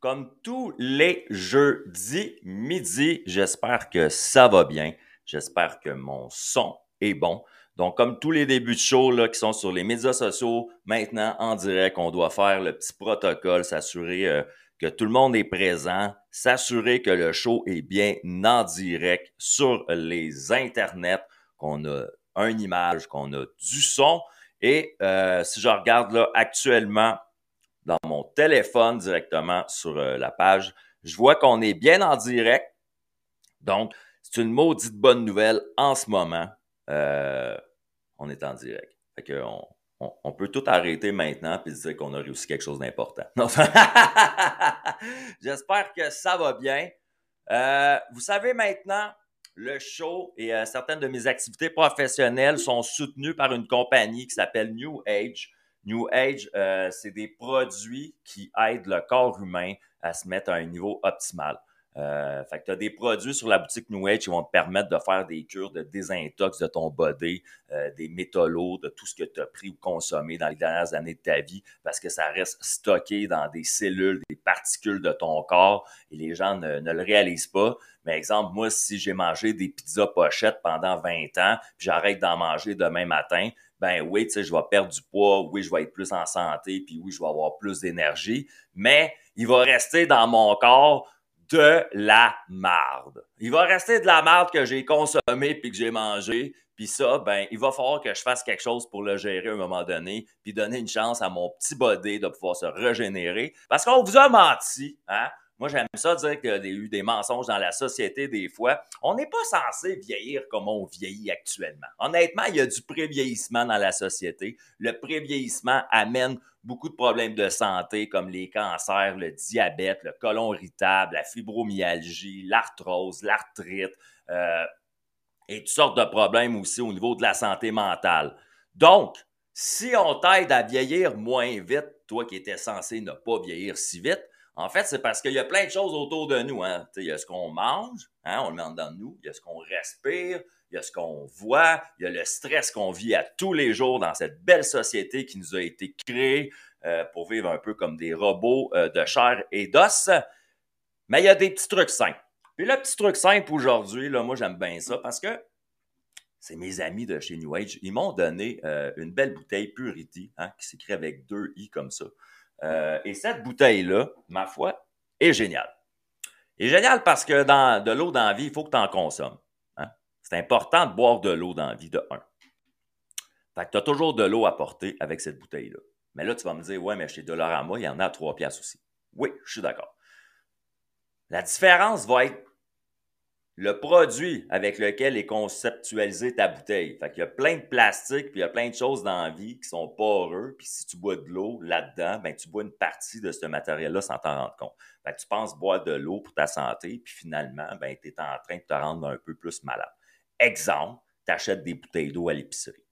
comme tous les jeudis midi. J'espère que ça va bien. J'espère que mon son est bon. Donc, comme tous les débuts de show là, qui sont sur les médias sociaux, maintenant en direct, on doit faire le petit protocole, s'assurer euh, que tout le monde est présent, s'assurer que le show est bien en direct sur les internets, qu'on a une image, qu'on a du son. Et euh, si je regarde là actuellement dans mon téléphone directement sur euh, la page, je vois qu'on est bien en direct. Donc, c'est une maudite bonne nouvelle en ce moment. Euh, on est en direct. Fait que on, peut tout arrêter maintenant et dire qu'on a réussi quelque chose d'important. J'espère que ça va bien. Euh, vous savez maintenant, le show et certaines de mes activités professionnelles sont soutenues par une compagnie qui s'appelle New Age. New Age, euh, c'est des produits qui aident le corps humain à se mettre à un niveau optimal. Euh, fait tu as des produits sur la boutique New Age qui vont te permettre de faire des cures de désintox de ton body, euh, des métaux lourds, de tout ce que tu as pris ou consommé dans les dernières années de ta vie, parce que ça reste stocké dans des cellules, des particules de ton corps, et les gens ne, ne le réalisent pas. Mais exemple, moi, si j'ai mangé des pizzas pochettes pendant 20 ans, puis j'arrête d'en manger demain matin, ben oui, tu sais, je vais perdre du poids, oui, je vais être plus en santé, puis oui, je vais avoir plus d'énergie, mais il va rester dans mon corps de la marde. Il va rester de la marde que j'ai consommé puis que j'ai mangé. Puis ça, ben, il va falloir que je fasse quelque chose pour le gérer à un moment donné, puis donner une chance à mon petit body de pouvoir se régénérer. Parce qu'on vous a menti, hein? Moi, j'aime ça dire qu'il y a eu des mensonges dans la société des fois. On n'est pas censé vieillir comme on vieillit actuellement. Honnêtement, il y a du prévieillissement dans la société. Le prévieillissement amène beaucoup de problèmes de santé comme les cancers, le diabète, le côlon irritable, la fibromyalgie, l'arthrose, l'arthrite euh, et toutes sortes de problèmes aussi au niveau de la santé mentale. Donc, si on t'aide à vieillir moins vite, toi qui étais censé ne pas vieillir si vite, en fait, c'est parce qu'il y a plein de choses autour de nous. Hein. Il y a ce qu'on mange, hein, on le met en dedans de nous. Il y a ce qu'on respire, il y a ce qu'on voit, il y a le stress qu'on vit à tous les jours dans cette belle société qui nous a été créée euh, pour vivre un peu comme des robots euh, de chair et d'os. Mais il y a des petits trucs simples. Puis le petit truc simple aujourd'hui, moi j'aime bien ça parce que c'est mes amis de chez New Age. Ils m'ont donné euh, une belle bouteille Purity, hein, qui s'écrit avec deux i comme ça. Euh, et cette bouteille-là, ma foi, est géniale. est géniale parce que dans de l'eau dans la vie, il faut que tu en consommes. Hein? C'est important de boire de l'eau dans la vie de un. Fait que tu as toujours de l'eau à porter avec cette bouteille-là. Mais là, tu vas me dire, ouais, mais chez Dollarama, il y en a à 3 piastres aussi. Oui, je suis d'accord. La différence va être le produit avec lequel est conceptualisée ta bouteille. Fait qu'il y a plein de plastique, puis il y a plein de choses dans la vie qui sont poreux, puis si tu bois de l'eau là-dedans, ben tu bois une partie de ce matériel-là sans t'en rendre compte. Tu penses boire de l'eau pour ta santé, puis finalement, ben tu es en train de te rendre un peu plus malade. Exemple, tu achètes des bouteilles d'eau à l'épicerie.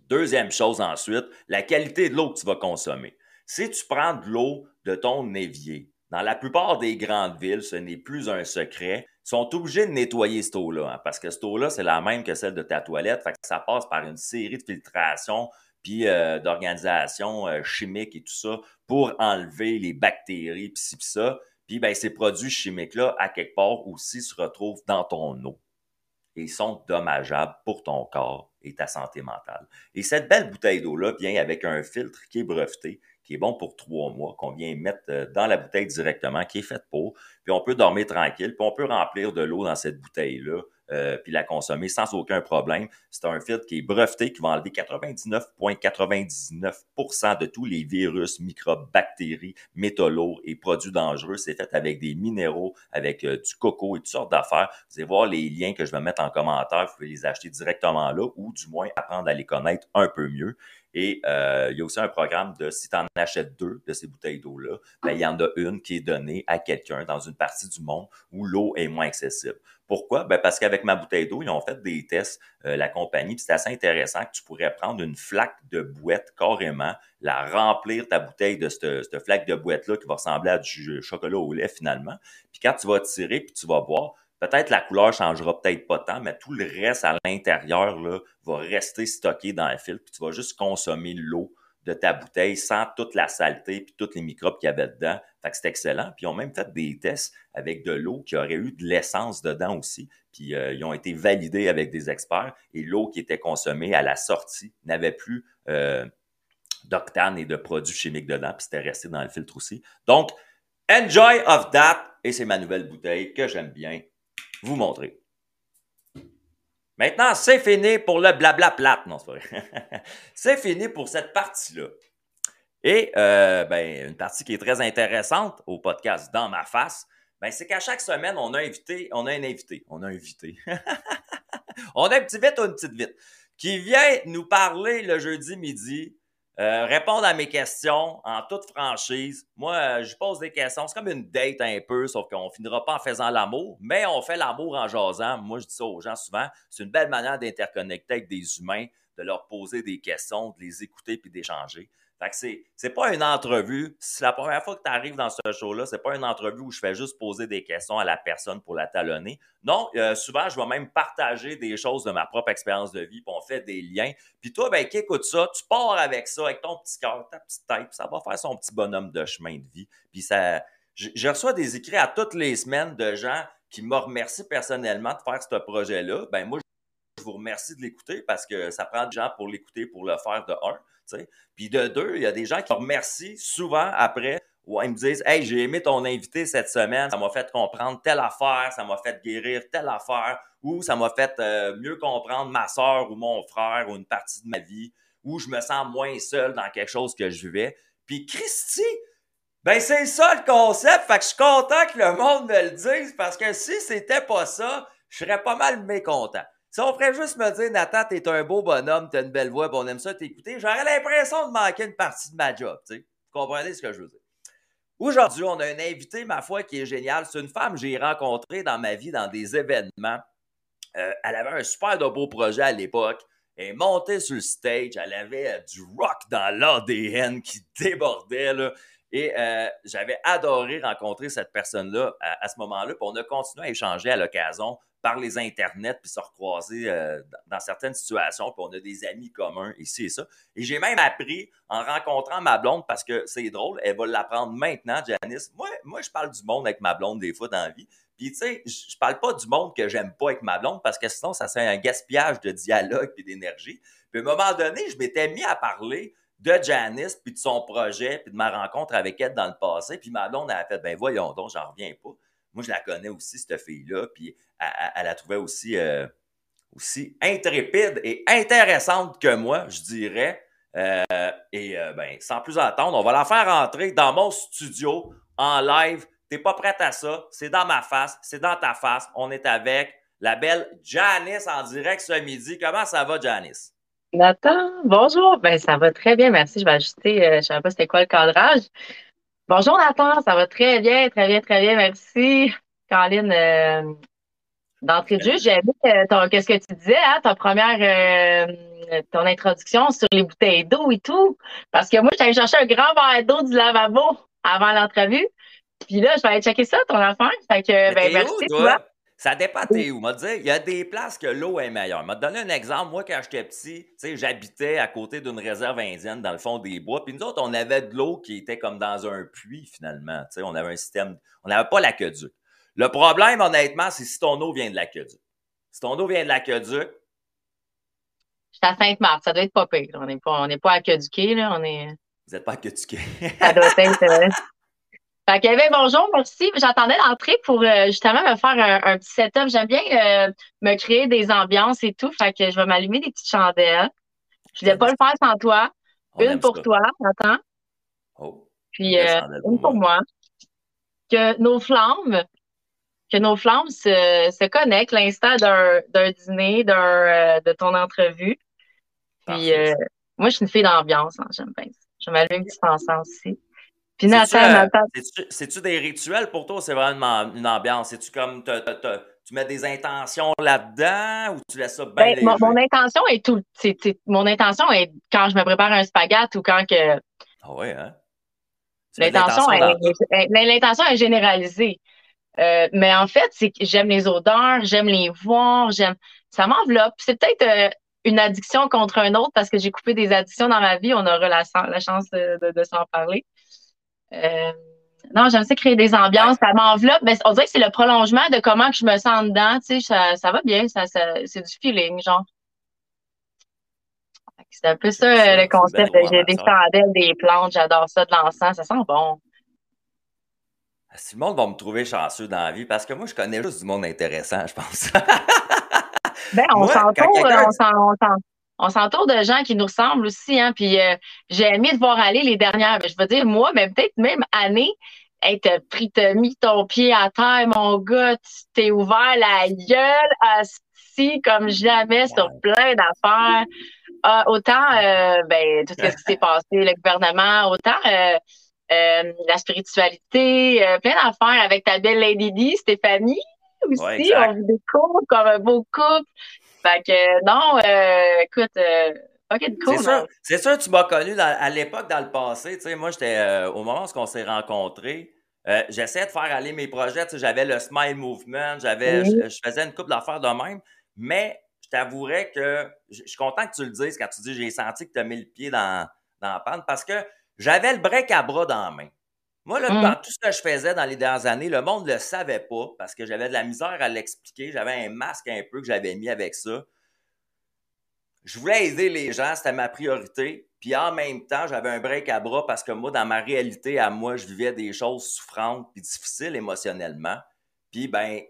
Deuxième chose ensuite, la qualité de l'eau que tu vas consommer. Si tu prends de l'eau de ton évier, dans la plupart des grandes villes, ce n'est plus un secret, sont obligés de nettoyer cette eau-là, hein, parce que cette eau-là, c'est la même que celle de ta toilette, fait que ça passe par une série de filtrations puis euh, d'organisations euh, chimiques et tout ça pour enlever les bactéries puis ci, pis ça. Puis ben, ces produits chimiques-là, à quelque part aussi, se retrouvent dans ton eau et sont dommageables pour ton corps et ta santé mentale. Et cette belle bouteille d'eau-là vient avec un filtre qui est breveté, qui est bon pour trois mois, qu'on vient mettre euh, dans la bouteille directement, qui est faite pour, puis on peut dormir tranquille, puis on peut remplir de l'eau dans cette bouteille-là euh, puis la consommer sans aucun problème. C'est un filtre qui est breveté, qui va enlever 99,99% de tous les virus, microbes, bactéries, métaux lourds et produits dangereux. C'est fait avec des minéraux, avec euh, du coco et toutes sortes d'affaires. Vous allez voir les liens que je vais mettre en commentaire. Vous pouvez les acheter directement là ou du moins apprendre à les connaître un peu mieux. Et euh, il y a aussi un programme de si tu en achètes deux de ces bouteilles d'eau-là, ben, il y en a une qui est donnée à quelqu'un dans une partie du monde où l'eau est moins accessible. Pourquoi? Ben parce qu'avec ma bouteille d'eau, ils ont fait des tests, euh, la compagnie, puis c'est assez intéressant que tu pourrais prendre une flaque de bouette carrément, la remplir ta bouteille de cette, cette flaque de bouette-là qui va ressembler à du chocolat au lait finalement. Puis quand tu vas tirer, puis tu vas boire, Peut-être la couleur changera peut-être pas tant, mais tout le reste à l'intérieur là, va rester stocké dans le filtre. Puis tu vas juste consommer l'eau de ta bouteille sans toute la saleté puis tous les microbes qu'il y avait dedans. Fait que c'est excellent. Puis ils ont même fait des tests avec de l'eau qui aurait eu de l'essence dedans aussi. Puis euh, ils ont été validés avec des experts et l'eau qui était consommée à la sortie n'avait plus euh, d'octane et de produits chimiques dedans. Puis c'était resté dans le filtre aussi. Donc, enjoy of that. Et c'est ma nouvelle bouteille que j'aime bien vous montrer. Maintenant, c'est fini pour le blabla plate. Non, c'est vrai. c'est fini pour cette partie-là. Et euh, ben, une partie qui est très intéressante au podcast Dans ma face, ben, c'est qu'à chaque semaine, on a invité, on a un invité, on a invité. on a un petit vite ou une petite vite qui vient nous parler le jeudi midi euh, répondre à mes questions en toute franchise. Moi, euh, je pose des questions. C'est comme une date un peu, sauf qu'on finira pas en faisant l'amour, mais on fait l'amour en jasant. Moi, je dis ça aux gens souvent. C'est une belle manière d'interconnecter avec des humains, de leur poser des questions, de les écouter puis d'échanger. Fait que c'est, c'est pas une entrevue. C'est la première fois que tu arrives dans ce show-là, c'est pas une entrevue où je fais juste poser des questions à la personne pour la talonner. Non, euh, souvent, je vais même partager des choses de ma propre expérience de vie, puis on fait des liens. Puis toi, ben, qui écoute ça, tu pars avec ça, avec ton petit cœur, ta petite tête, ça va faire son petit bonhomme de chemin de vie. Puis ça, je, reçois des écrits à toutes les semaines de gens qui me remercient personnellement de faire ce projet-là. Ben, moi, vous remercie de l'écouter parce que ça prend des gens pour l'écouter, pour le faire de un. Puis de deux, il y a des gens qui me remercient souvent après. où ils me disent Hey, j'ai aimé ton invité cette semaine, ça m'a fait comprendre telle affaire, ça m'a fait guérir telle affaire, ou ça m'a fait euh, mieux comprendre ma soeur ou mon frère ou une partie de ma vie, ou je me sens moins seul dans quelque chose que je vivais. Puis Christy, ben c'est ça le concept, fait que je suis content que le monde me le dise parce que si c'était pas ça, je serais pas mal mécontent. Si on ferait juste me dire, Nathan, t'es un beau bonhomme, t'as une belle voix, on aime ça t'écouter, j'aurais l'impression de manquer une partie de ma job, tu sais. Vous comprenez ce que je veux dire? Aujourd'hui, on a un invité, ma foi, qui est génial. C'est une femme que j'ai rencontrée dans ma vie dans des événements. Euh, elle avait un super de beau projet à l'époque. Elle est montée sur le stage. Elle avait euh, du rock dans l'ADN qui débordait. Là. Et euh, j'avais adoré rencontrer cette personne-là à, à, ce moment-là. Puis on a continué à échanger à l'occasion par les internets, puis se recroiser euh, dans certaines situations, puis on a des amis communs ici et ça. Et j'ai même appris en rencontrant ma blonde, parce que c'est drôle, elle va l'apprendre maintenant, Janice. Moi, moi, je parle du monde avec ma blonde des fois dans la vie. Puis, tu sais, je parle pas du monde que j'aime pas avec ma blonde, parce que sinon, ça serait un gaspillage de dialogue et d'énergie. Puis, à un moment donné, je m'étais mis à parler de Janice, puis de son projet, puis de ma rencontre avec elle dans le passé. Puis ma blonde, elle a fait, ben voyons donc, j'en reviens pas. Moi, je la connais aussi, cette fille-là, puis elle, la trouvait aussi, euh, aussi intrépide et intéressante que moi, je dirais. Euh, et euh, ben, sans plus attendre, on va la faire entrer dans mon studio en live. T'es pas prête à ça? C'est dans ma face, c'est dans ta face. On est avec la belle Janice en direct ce midi. Comment ça va, Janice? Nathan, bonjour. Ben, ça va très bien, merci. Je vais ajuster, je ne savais pas c'était quoi le cadrage. Bonjour Nathan, ça va très bien, très bien, très bien, merci. Caroline, euh, d'entrée de jeu, j'ai aimé euh, qu'est-ce que tu disais, hein, ta première, euh, ton introduction sur les bouteilles d'eau et tout. Parce que moi, j'allais chercher un grand verre d'eau du lavabo avant l'entrevue. Puis là, je vais aller checker ça, ton affaire. Fait que, ben, merci, toi? Ça dépend t'es où. dire, il y a des places que l'eau est meilleure. Je vais te donner un exemple. Moi, quand j'étais petit, j'habitais à côté d'une réserve indienne dans le fond des bois. Puis nous autres, on avait de l'eau qui était comme dans un puits, finalement. on avait un système. On n'avait pas l'aqueduc. Le problème, honnêtement, c'est si ton eau vient de l'aqueduc. Si ton eau vient de l'aqueduc. Je suis à Sainte-Marthe, ça doit être pas pire. On n'est pas, on pas aqueduqué, là. On est... Vous n'êtes pas aqueduqué. ça doit être. Fait que, ben, bonjour, merci. J'attendais l'entrée pour euh, justement me faire un, un petit setup. J'aime bien euh, me créer des ambiances et tout. Fait que je vais m'allumer des petites chandelles. Je ne vais pas le faire sans toi. On une pour ça. toi, attends. Oh. Puis euh, une pour moi. Que nos flammes, que nos flammes se, se connectent l'instant d'un d'un dîner, d'un euh, de ton entrevue. Puis euh, moi, je suis une fille d'ambiance, hein, j'aime bien ça. Je vais m'allumer un petit encens aussi. Puis Nathan, euh, Nathan, c'est-tu- des rituels pour toi ou c'est vraiment une ambiance? C'est-tu comme tu mets des intentions là-dedans ou tu laisses ça bien Ben, mon, intention est tout. mon intention est quand je me prépare un spaghette ou quand que Ah ouais, hein? De l'intention est, dans- est- généralisée. Euh, mais en fait, c'est que j'aime les odeurs, j'aime les voir, j'aime. Ça m'enveloppe. C'est peut-être euh, une addiction contre un autre parce que j'ai coupé des addictions dans ma vie. On aura la, la chance de, de- de s'en parler. Euh, non, j'aime ça créer des ambiances, ça m'enveloppe. Ben, on dirait que c'est le prolongement de comment que je me sens dedans. Tu sais, ça, ça va bien, ça, ça- c'est du feeling, genre. C'est un peu ça, le concept. bien J'ai des chandelles, des plantes, j'adore ça, de l'encens, ça sent bon. Si le monde va me trouver chanceux dans la vie, parce que moi, je connais juste du monde intéressant, je pense. Ben, on s'entoure, on s'en- on s'en- on s'entoure de gens qui nous ressemblent aussi, hein. Puis euh, j'ai aimé de voir aller les dernières, je veux dire, moi, mais peut-être même année, hey, t'as pris, t'as mis ton pied à terre, mon gars, tu t'es ouvert la gueule assis comme jamais sur plein d'affaires. Ah, autant euh, ben, tout ce qui s'est passé, le gouvernement, autant euh, euh, la spiritualité, euh, plein d'affaires avec ta belle Lady D, Stéphanie aussi. Ouais, on vous découvre comme un beau couple. Fait que non, euh, écoute, euh, fucking cool. C'est sûr, hein. c'est sûr que tu m'as connu dans- à l'époque, dans le passé. Tu sais, moi, j'étais euh, au moment où on s'est rencontrés, euh, j'essayais de faire aller mes projets. Tu sais, j'avais le Smile Movement, j'avais, Oui. je, je faisais une couple d'affaires de même, mais je t'avouerais que je je suis content que tu le dises quand tu dis j'ai senti que tu as mis le pied dans, dans la panne parce que j'avais le break à bras dans la main. Moi, là, Mm. dans tout ce que je faisais dans les dernières années, le monde ne le savait pas parce que j'avais de la misère à l'expliquer. J'avais un masque un peu que j'avais mis avec ça. Je voulais aider les gens, c'était ma priorité. Puis en même temps, j'avais un break à bras parce que moi, dans ma réalité, à moi, je vivais des choses souffrantes puis difficiles émotionnellement. Puis, ben,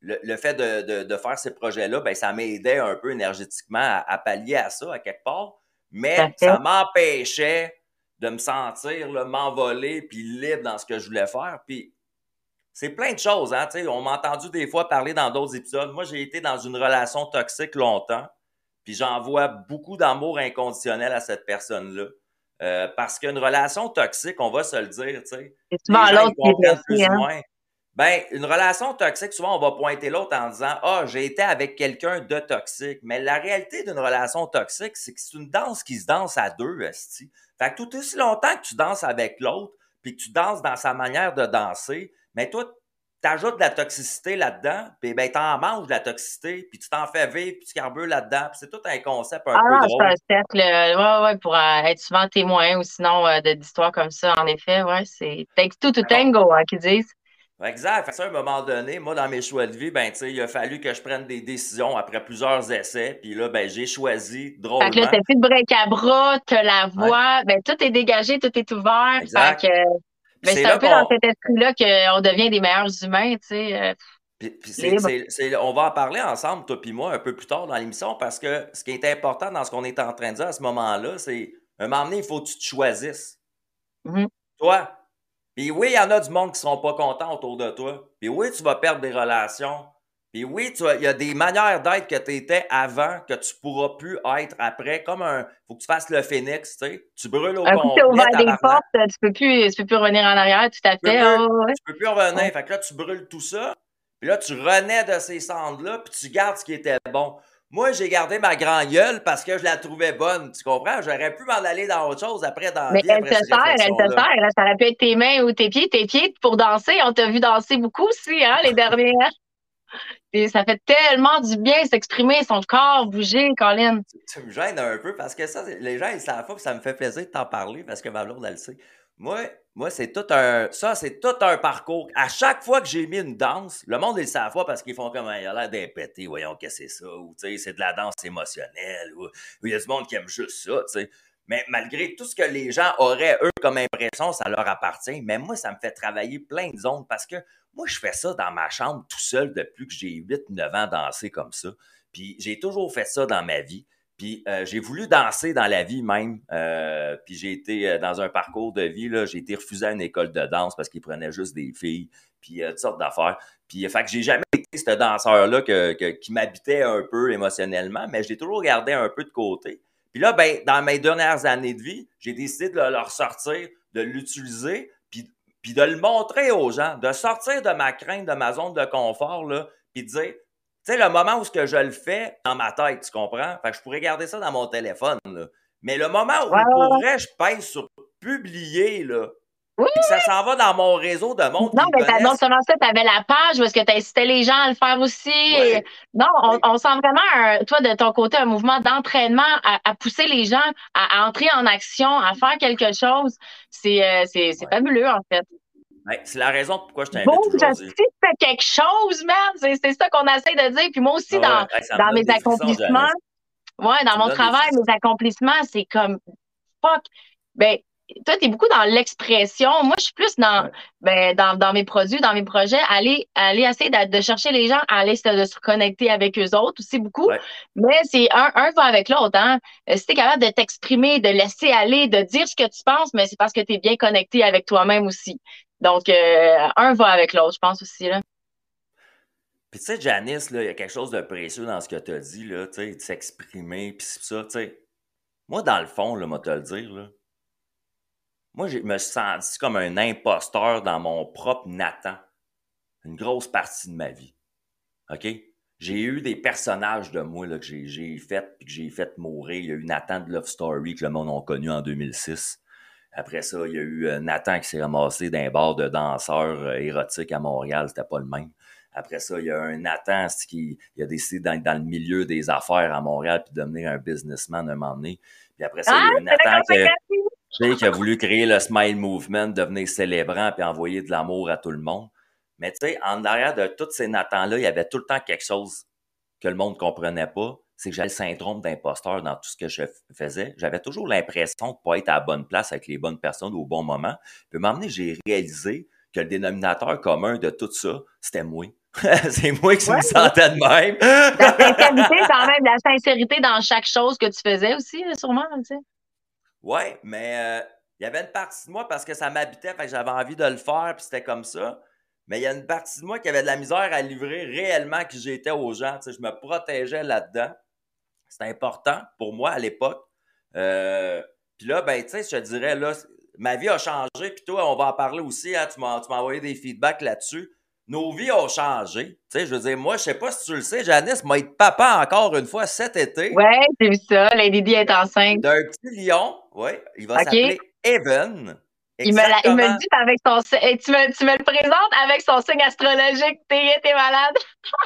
le, le fait de, de- de faire ces projets-là, ben, ça m'aidait un peu énergétiquement à, à pallier à ça, à quelque part. Mais ça m'empêchait de me sentir, là, m'envoler puis libre dans ce que je voulais faire. Puis, c'est plein de choses, hein, tu sais. On m'a entendu des fois parler dans d'autres épisodes. Moi, j'ai été dans une relation toxique longtemps. Puis j'envoie beaucoup d'amour inconditionnel à cette personne-là. Euh, parce qu'une relation toxique, on va se le dire, tu sais. Souvent l'autre qui est ou hein. Ben, une relation toxique, souvent, on va pointer l'autre en disant Ah, j'ai été avec quelqu'un de toxique. Mais la réalité d'une relation toxique, c'est que c'est une danse qui se danse à deux, esti. Fait que tout aussi longtemps que tu danses avec l'autre, puis que tu danses dans sa manière de danser, mais toi, t'ajoutes de la toxicité là-dedans, puis ben, t'en manges de la toxicité, puis tu t'en fais vivre, puis tu carbures là-dedans, puis c'est tout un concept un Ah peu non, c'est un cercle, euh, ouais, ouais, pour euh, être souvent témoin ou sinon euh, d'histoires comme ça, en effet, ouais, c'est takes two to tango, hein, qu'ils disent. Exact. Fait ça, à un moment donné, moi, dans mes choix de vie, ben, tu sais, il a fallu que je prenne des décisions après plusieurs essais. Puis là, ben, j'ai choisi Fait drôlement. que là, t'as plus de break à bras, t'as la voix, ben tout est dégagé, tout est ouvert. Exact. Fait que, ben, c'est un peu dans cet esprit-là qu'on devient des meilleurs humains, tu sais. euh, Puis, on va en parler ensemble, toi puis moi, un peu plus tard dans l'émission, parce que ce qui est important dans ce qu'on est en train de dire à ce moment-là, c'est un moment donné, il faut que tu te choisisses. Mhm. Toi. Puis oui, il y en a du monde qui seront pas contents autour de toi. Puis oui, tu vas perdre des relations. Puis oui, il y a des manières d'être que tu étais avant que tu pourras plus être après. Comme un. faut que tu fasses le phénix, tu sais. Tu brûles au Un coup complet. t'as ouvert des portes, tu peux plus, tu peux plus revenir en arrière, tout à fait. ouais. Tu peux plus revenir. Ouais. Fait que là, tu brûles tout ça. Puis là, tu renais de ces cendres-là, puis tu gardes ce qui était bon. Moi, j'ai gardé ma grand gueule parce que je la trouvais bonne. Tu comprends? J'aurais pu m'en aller dans autre chose après dans Mais vie, elle te sert, elle te sert. là. Ça aurait pu être tes mains ou tes pieds. Tes pieds pour danser, on t'a vu danser beaucoup aussi, hein, les dernières. Et ça fait tellement du bien s'exprimer, son corps bouger, Colin. Tu me gênes un peu parce que ça, les gens, ils savent pas, ça me fait plaisir de t'en parler parce que ma blonde, elle le sait. Moi, moi c'est tout un. Ça, c'est tout un parcours. À chaque fois que j'ai mis une danse, le monde, ils le savent pas parce qu'ils font comme. Il a l'air d'impété, voyons que c'est ça? Ou, c'est de la danse émotionnelle. Ou il y a du monde qui aime juste ça. Mais malgré tout ce que les gens auraient, eux, comme impression, ça leur appartient. Mais moi, ça me fait travailler plein de zones parce que moi, je fais ça dans ma chambre tout seul depuis que j'ai 8-9 ans danser comme ça. Puis j'ai toujours fait ça dans ma vie. Puis euh, j'ai voulu danser dans la vie même. Euh, puis j'ai été euh, dans un parcours de vie, là, j'ai été refusé à une école de danse parce qu'ils prenaient juste des filles, puis toutes sortes d'affaires. Puis fait que j'ai jamais été ce danseur-là qui m'habitait un peu émotionnellement, mais je l'ai toujours gardé un peu de côté. Puis là, ben, dans mes dernières années de vie, j'ai décidé de le ressortir, de l'utiliser, puis, puis de le montrer aux gens, de sortir de ma crainte, de ma zone de confort, là, puis de dire, tu sais, le moment où ce que je le fais dans ma tête, tu comprends? Fait que je pourrais garder ça dans mon téléphone, là. Mais le moment où, pour vrai, je pèse sur publier, là, oui, ça s'en va dans mon réseau de monde. Non, mais non seulement ça, tu avais la page est-ce que tu incitais les gens à le faire aussi. non, on, sent vraiment, toi, de ton côté, un mouvement d'entraînement à, pousser les gens à, entrer en action, à faire quelque chose. C'est euh, fabuleux, en fait. C'est la raison pourquoi je t'invite bon, aujourd'hui. Tu fais quelque chose, man, c'est ça qu'on essaie de dire. Puis moi aussi, dans, dans mes accomplissements, ouais, dans mon travail, mes accomplissements, c'est comme fuck. Ben, toi, tu es beaucoup dans l'expression. Moi, je suis plus dans, ben, dans, dans, mes produits, dans mes projets, aller, aller essayer de, chercher les gens, aller de se reconnecter avec eux autres aussi beaucoup. Mais c'est un, un va avec l'autre. Hein? Euh, si tu es capable de t'exprimer, de laisser aller, de dire ce que tu penses, mais c'est parce que tu es bien connecté avec toi-même aussi. Donc, euh, un va avec l'autre, je pense aussi. Là. Puis tu sais, Janice, il y a quelque chose de précieux dans ce que tu as dit, là, tu sais, de s'exprimer, puis ça, tu sais. Moi, dans le fond, là, moi, te le dire, là, moi, je me suis senti comme un imposteur dans mon propre Nathan. Une grosse partie de ma vie. OK? J'ai eu des personnages de moi là, que j'ai fait puis que j'ai fait mourir. Il y a eu Nathan de Love Story que le monde a connu en 2006. Après ça, il y a eu euh, Nathan qui s'est ramassé d'un bar de danseurs euh, érotiques à Montréal. C'était pas le même. Après ça, il y a un Nathan qui il a décidé d'être dans le milieu des affaires à Montréal puis de devenir un businessman un moment donné. Puis après ça, il y a eu ah, Nathan qui qui a voulu créer le Smile Movement, devenir célébrant puis envoyer de l'amour à tout le monde. Mais tu sais, en arrière de tous ces Nathan-là, il y avait tout le temps quelque chose que le monde ne comprenait pas. C'est que j'avais le syndrome d'imposteur dans tout ce que je faisais. J'avais toujours l'impression de ne pas être à la bonne place avec les bonnes personnes au bon moment. Puis, à un moment donné, j'ai réalisé que le dénominateur commun de tout ça, c'était moi. c'est moi qui me sentais de même. la sincérité, quand même, la sincérité dans chaque chose que tu faisais aussi, sûrement, tu sais. Ouais, mais euh, il y avait une partie de moi parce que ça m'habitait, fait que j'avais envie de le faire, puis c'était comme ça. Mais il y a une partie de moi qui avait de la misère à livrer réellement qui j'étais aux gens. je me protégeais là-dedans. C'était important pour moi à l'époque. Euh, puis là, ben, tu sais, je te dirais, là, ma vie a changé. Puis toi, on va en parler aussi. Hein, tu m'as envoyé des feedbacks là-dessus nos vies ont changé. Tu sais, je veux dire, moi, je sais pas si tu le sais, Janice m'a été papa encore une fois cet été. Ouais, j'ai vu ça. Lady est enceinte. D'un petit lion, oui. Il va s'appeler Evan. Il me, il me dit avec son tu me, tu me le présentes avec son signe astrologique, t'es, t'es malade.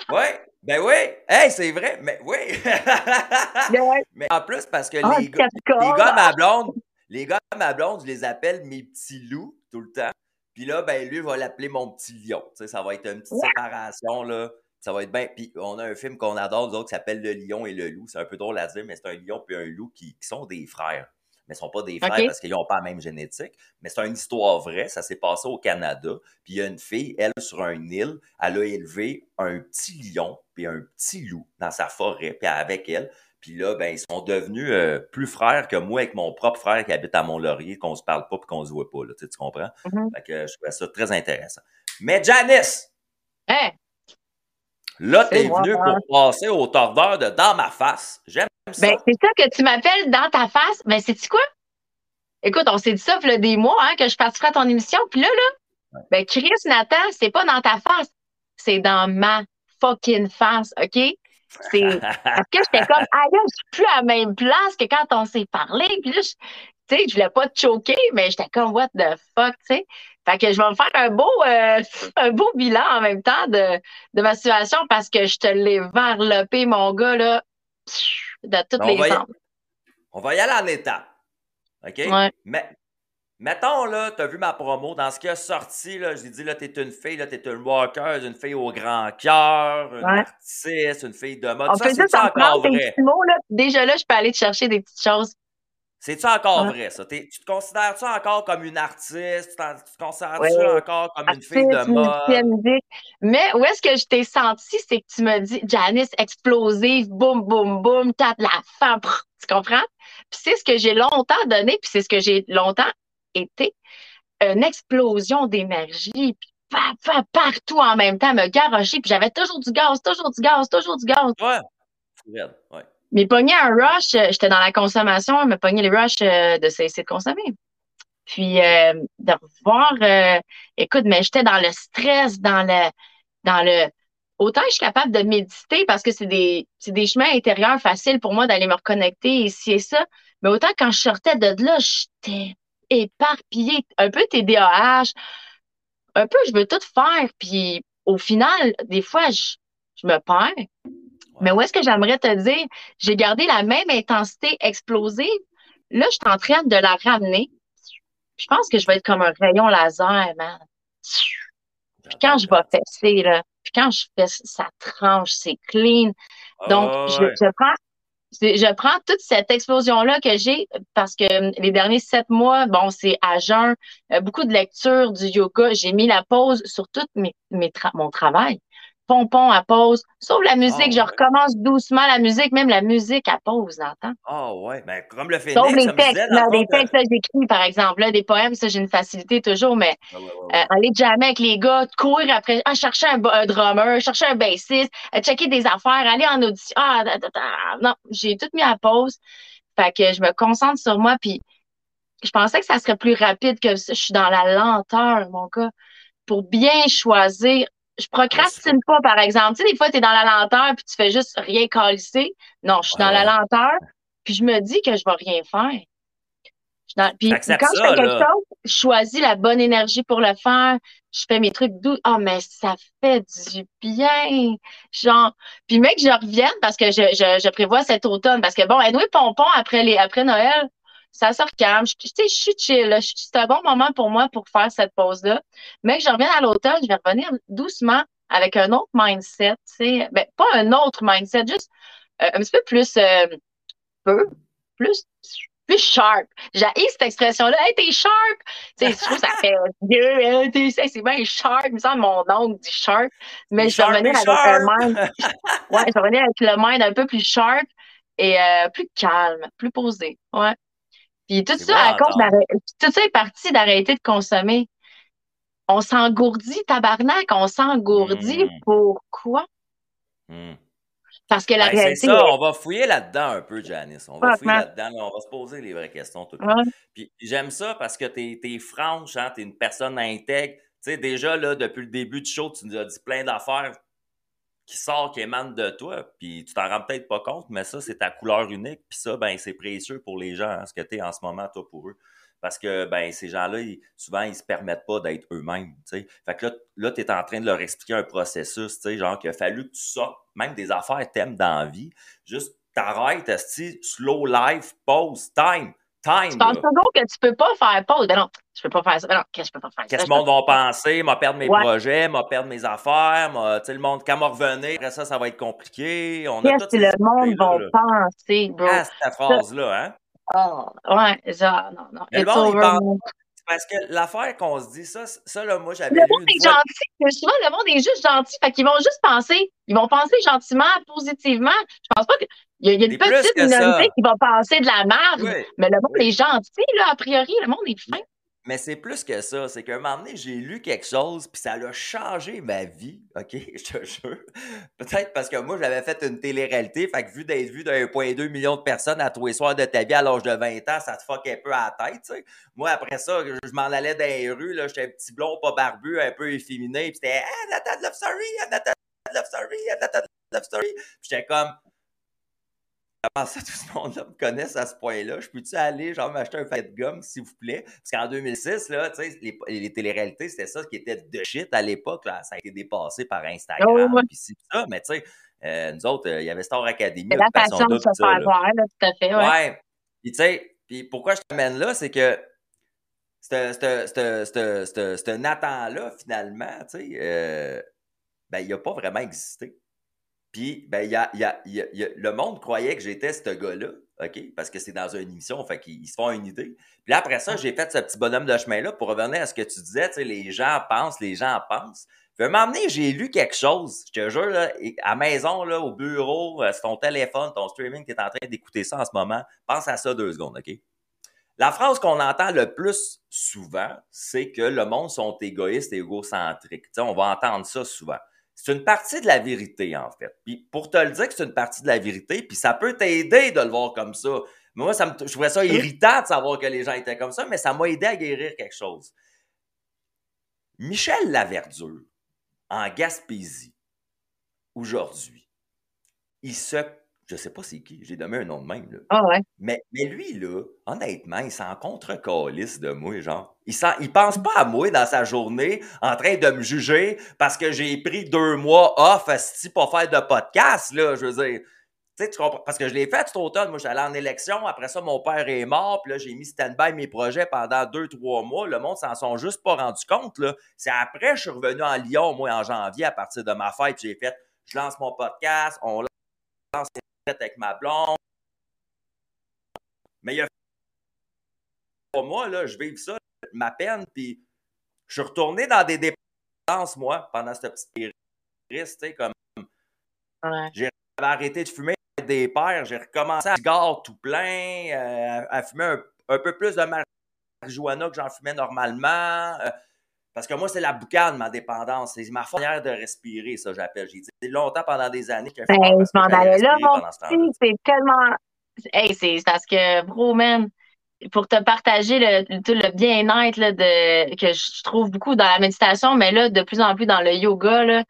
oui, ben oui. Hey, c'est vrai, mais oui. Mais en plus, parce que oh, les, gars, les gars, ma blonde, les gars, ma blonde, je les appelle mes petits loups tout le temps. Puis là, ben, lui va l'appeler mon petit lion. Tu sais, ça va être une petite séparation, là. Ça va être bien. Puis on a un film qu'on adore, nous autres, qui s'appelle Le lion et le loup. C'est un peu drôle à dire, mais c'est un lion puis un loup qui, sont des frères. Mais ils ne sont pas des frères parce qu'ils n'ont pas la même génétique. Mais c'est une histoire vraie. Ça s'est passé au Canada. Puis il y a une fille, elle, sur un île, elle a élevé un petit lion puis un petit loup dans sa forêt. Puis avec elle, puis là, ben, ils sont devenus euh, plus frères que moi avec mon propre frère qui habite à Mont-Laurier, qu'on se parle pas et qu'on se voit pas. Là, tu, comprends? Mm-hmm. Fait que je trouvais ça très intéressant. Mais Janice! Hein? Là, t'es venu pour passer au tordeur de dans ma face. J'aime ça. Ben, c'est ça que tu m'appelles dans ta face. Ben, c'est-tu quoi? Écoute, on s'est dit ça, il des mois, hein, que je participerai à ton émission. Puis là, là, ben, Chris Nathan, c'est pas dans ta face. C'est dans ma fucking face, OK? C'est parce que j'étais comme, ah je suis plus à la même place que quand on s'est parlé. Puis là, tu sais, je voulais pas te choquer, mais j'étais comme, what the fuck, tu sais? Fait que je vais me faire un beau, euh, un beau bilan en même temps de, de ma situation parce que je te l'ai varlopé, mon gars, là, de toutes les formes. On va y aller en étapes. OK? Ouais. Mais Mettons, là, t'as vu ma promo, dans ce qui a sorti, là, j'ai dit, là, t'es une fille, là, t'es une walker, une fille au grand cœur, une artiste, une fille de mode. On ça, c'est encore vrai? Mots, là? Déjà là, je peux aller te chercher des petites choses. C'est-tu encore vrai, ça? Tu te considères-tu encore comme une artiste? Tu, te considères-tu Oui. encore comme une fille de Artiste, mode? Mais où est-ce que je t'ai senti, c'est que tu me dis, Janice, explosive, boum, boum, boum, tape la femme, prr, tu comprends? Puis c'est ce que j'ai longtemps donné, puis c'est ce que j'ai longtemps été, une explosion d'énergie, puis pa, pa, partout en même temps, me garrocher, puis j'avais toujours du gaz, toujours du gaz, toujours du gaz. Ouais. Ouais. Mais pogner un rush, euh, j'étais dans la consommation, me pogner les rushs euh, de cesser de consommer. Puis euh, de revoir, écoute, mais j'étais dans le stress, dans le, dans le. Autant je suis capable de méditer parce que c'est des, des chemins intérieurs faciles pour moi d'aller me reconnecter ici et ça. Mais autant quand je sortais de là, j'étais éparpillée, un peu TDAH, un peu je veux tout faire. Puis au final, des fois, je, je me perds. Mais où est-ce que j'aimerais te dire, j'ai gardé la même intensité explosive. Là, je suis en train de la ramener. Je pense que je vais être comme un rayon laser, man. Puis quand je vais fesser, là, puis quand je fesse, ça tranche, c'est clean. Donc, Ah, je, ouais. je prends, je prends toute cette explosion-là que j'ai parce que hum, les derniers sept mois, bon, c'est à jeun, euh, beaucoup de lecture, du yoga. J'ai mis la pause sur tout mes, mes tra- mon travail. Pompon à pause, sauf la musique, Ah, je ouais. recommence doucement la musique, même la musique à pause temps. Ah ouais, ben comme le phénix, Sauf les textes, non, dans les textes, là, j'écris, par exemple, là, des poèmes, ça, j'ai une facilité toujours, mais Ouais, ouais, euh, aller jammer avec les gars, courir après, ah, chercher un, drummer, chercher un bassiste, euh, checker des affaires, aller en audition. Ah, non, j'ai tout mis à pause. Fait que je me concentre sur moi, puis je pensais que ça serait plus rapide que ça. Je suis dans la lenteur, mon gars, pour bien choisir. Je procrastine pas, par exemple. Tu sais, des fois, tu es dans la lenteur, puis tu fais juste rien calisser. Non, je suis Ouais, dans la lenteur, puis je me dis que je vais rien faire. Dans- Puis quand je fais quelque là. chose, je choisis la bonne énergie pour le faire. Je fais mes trucs doux. Ah, mais ça fait du bien. Genre, puis mec, je revienne parce que je, je, je prévois cet automne. Parce que bon, anyway, pompon après les, après Noël, ça sort calme. Je, tu sais, je suis chill. C'est un bon moment pour moi pour faire cette pause-là. Mais que je reviens à l'automne, je vais revenir doucement avec un autre mindset. Tu sais, ben, pas un autre mindset, juste euh, un petit peu plus, euh, peu, plus, plus sharp. J'ai cette expression-là. Hey, t'es sharp! Tu sais, je trouve que ça fait Dieu, hein, t'es- c'est c'est bien sharp. Il me semble que mon oncle dit sharp. Mais je vais Sharp revenir et avec un mind. Ouais, je avec le mind un peu plus sharp et euh, plus calme, plus posé. Ouais. Puis tout C'est ça à cause. Tout ça est parti d'arrêter de consommer. On s'engourdit, tabarnak, on s'engourdit. Mm. Pourquoi? Hmm. Parce que la Ben, c'est réalité ça, est- on va fouiller là-dedans un peu, Janice. On va fouiller là-dedans, là, on va se poser les vraies questions tout le Ouais. Puis j'aime ça parce que t'es es franche, hein, t'es une personne intègre. Tu sais, déjà, là, depuis le début du show, tu nous as dit plein d'affaires qui sortent, qui émanent de toi, puis tu t'en rends peut-être pas compte, mais ça, c'est ta couleur unique, puis ça, ben, c'est précieux pour les gens, hein, ce que t'es en ce moment, toi, pour eux. Parce que, ben, ces gens-là, souvent, ils se permettent pas d'être eux-mêmes, tu. Fait que là, là t'es en train de leur expliquer un processus, tu genre qu'il a fallu que tu sortes même des affaires t'aimes dans la vie, juste t'arrêtes, slow life, pause, time, time, Tu penses toujours que tu peux pas faire pause. Ben non, je peux pas faire ça. Ben non, qu'est-ce que je peux pas faire? Ça? Qu'est-ce que Je le monde va penser, m'a perdre mes Ouais. projets, m'a perdre mes affaires, m'a, tu sais, le monde, quand m'a revenir, après ça, ça va être compliqué. On a Qu'est-ce que le monde va penser, bro? Ah, cette phrase-là, hein? Oh, ouais, genre, non, non. Mais le monde, il pense- Parce que l'affaire qu'on se dit, ça, ça là, moi, j'avais Le monde est fois. gentil. Souvent, le monde est juste gentil. Fait qu'ils vont juste penser. Ils vont penser gentiment, positivement. Je pense pas que. Il y a, il y a une petite minorité qui va penser de la merde. Oui, Mais le monde oui. est gentil, là, a priori. Le monde est fin. Mais c'est plus que ça. C'est qu'à un moment donné, j'ai lu quelque chose, puis ça a changé ma vie, OK? Je te jure. Peut-être parce que moi, j'avais fait une télé-réalité, fait que vu d'être vu d'1,2 million de personnes à tous les soirs de ta vie à l'âge de 20 ans, ça te fuck un peu à la tête, tu sais. Moi, après ça, je je m'en allais dans les rues, là, j'étais un petit blond pas barbu, un peu efféminé, puis c'était « Ah, Nathan Love Story! Ah, Nathan Love Story! Ah, Nathan Love Story! » Puis j'étais comme Ça, tout ce monde-là me connaisse à ce point-là? Je peux-tu aller, genre, m'acheter un paquet de gomme, s'il vous plaît? Parce qu'en 2006, là, tu sais, les, les téléréalités, c'était ça qui était de shit à l'époque, là. Ça a été dépassé par Instagram, Oh, ouais. puis ça. Mais, tu sais, euh, nous autres, euh, il y avait Star Academy, C'est la façon de se ça, faire voir, là, tout à fait. Ouais. Ouais. Puis, tu sais, puis pourquoi je t'amène là, c'est que ce Nathan-là, finalement, tu sais, euh, ben, il n'a pas vraiment existé. Puis, ben, y a, y a- y a- le monde croyait que j'étais ce gars-là, OK? Parce que c'est dans une émission, fait qu'ils se font une idée. Puis là, après ça, j'ai fait ce petit bonhomme de chemin-là pour revenir à ce que tu disais, tu sais, les gens pensent, les gens pensent. Puis à un moment donné, j'ai lu quelque chose, je te jure, là, à maison, là, au bureau, euh, sur ton téléphone, ton streaming, tu es en train d'écouter ça en ce moment, pense à ça deux secondes, OK? La phrase qu'on entend le plus souvent, c'est que le monde sont égoïstes et égocentriques. sais, on va entendre ça souvent. C'est une partie de la vérité, en fait. Puis pour te le dire que c'est une partie de la vérité, puis ça peut t'aider de le voir comme ça. moi, ça me, je trouvais ça irritant de savoir que les gens étaient comme ça, mais ça m'a aidé à guérir quelque chose. Michel Laverdure, en Gaspésie, aujourd'hui, il se je sais pas c'est qui, j'ai donné un nom de même. Là. Ah ouais. Mais, mais lui, là, honnêtement, il s'en contre de moi, genre. Il, il pense pas à moi dans sa journée en train de me juger parce que j'ai pris deux mois off pour faire de podcast, là, je veux dire. Tu sais, tu comprends? Parce que je l'ai fait tout automne. Moi, j'allais en élection. Après ça, mon père est mort. Puis là, j'ai mis stand-by mes projets pendant deux, trois mois. Le monde s'en sont juste pas rendu compte. Là. C'est après, je suis revenu en Lyon, moi, en janvier, à partir de ma fête. J'ai fait, je lance mon podcast. On lance avec ma blonde. Mais il y a pour moi, là, je vive ça, ma peine, puis je suis retourné dans des dépenses, moi, pendant cette petite crise, tu sais, comme j'ai arrêté de fumer des pères, j'ai recommencé à cigare tout plein, euh, à, fumer un, peu plus de marijuana que j'en fumais normalement. Euh, parce que moi, c'est la boucane, ma dépendance. C'est ma manière de respirer, ça, j'appelle. J'ai dit longtemps pendant des années que ben, je m'en allais là, mon C'est tellement. Hey, c'est parce que, bro, man, pour te partager le, le bien-être de, que je trouve beaucoup dans la méditation, mais là, de plus en plus dans le yoga, là,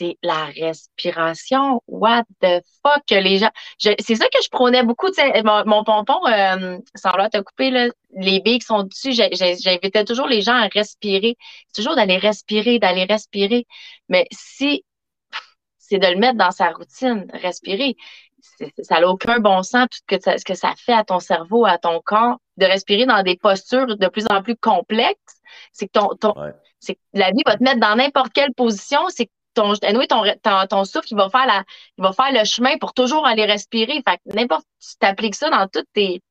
c'est la respiration. What the fuck que les gens. C'est ça que je prônais beaucoup. Mon, mon pompon, euh, sans vouloir te couper, là, les billes qui sont dessus, j'invitais toujours les gens à respirer. C'est toujours d'aller respirer, d'aller respirer. Mais si c'est de le mettre dans sa routine, respirer, ça n'a aucun bon sens, tout que ce que ça fait à ton cerveau, à ton corps, de respirer dans des postures de plus en plus complexes. C'est que ton, ton c'est la vie va te mettre dans n'importe quelle position. C'est ton, ton, ton, souffle, il va faire la, va faire le chemin pour toujours aller respirer. Fait n'importe, tu t'appliques ça dans toutes tes,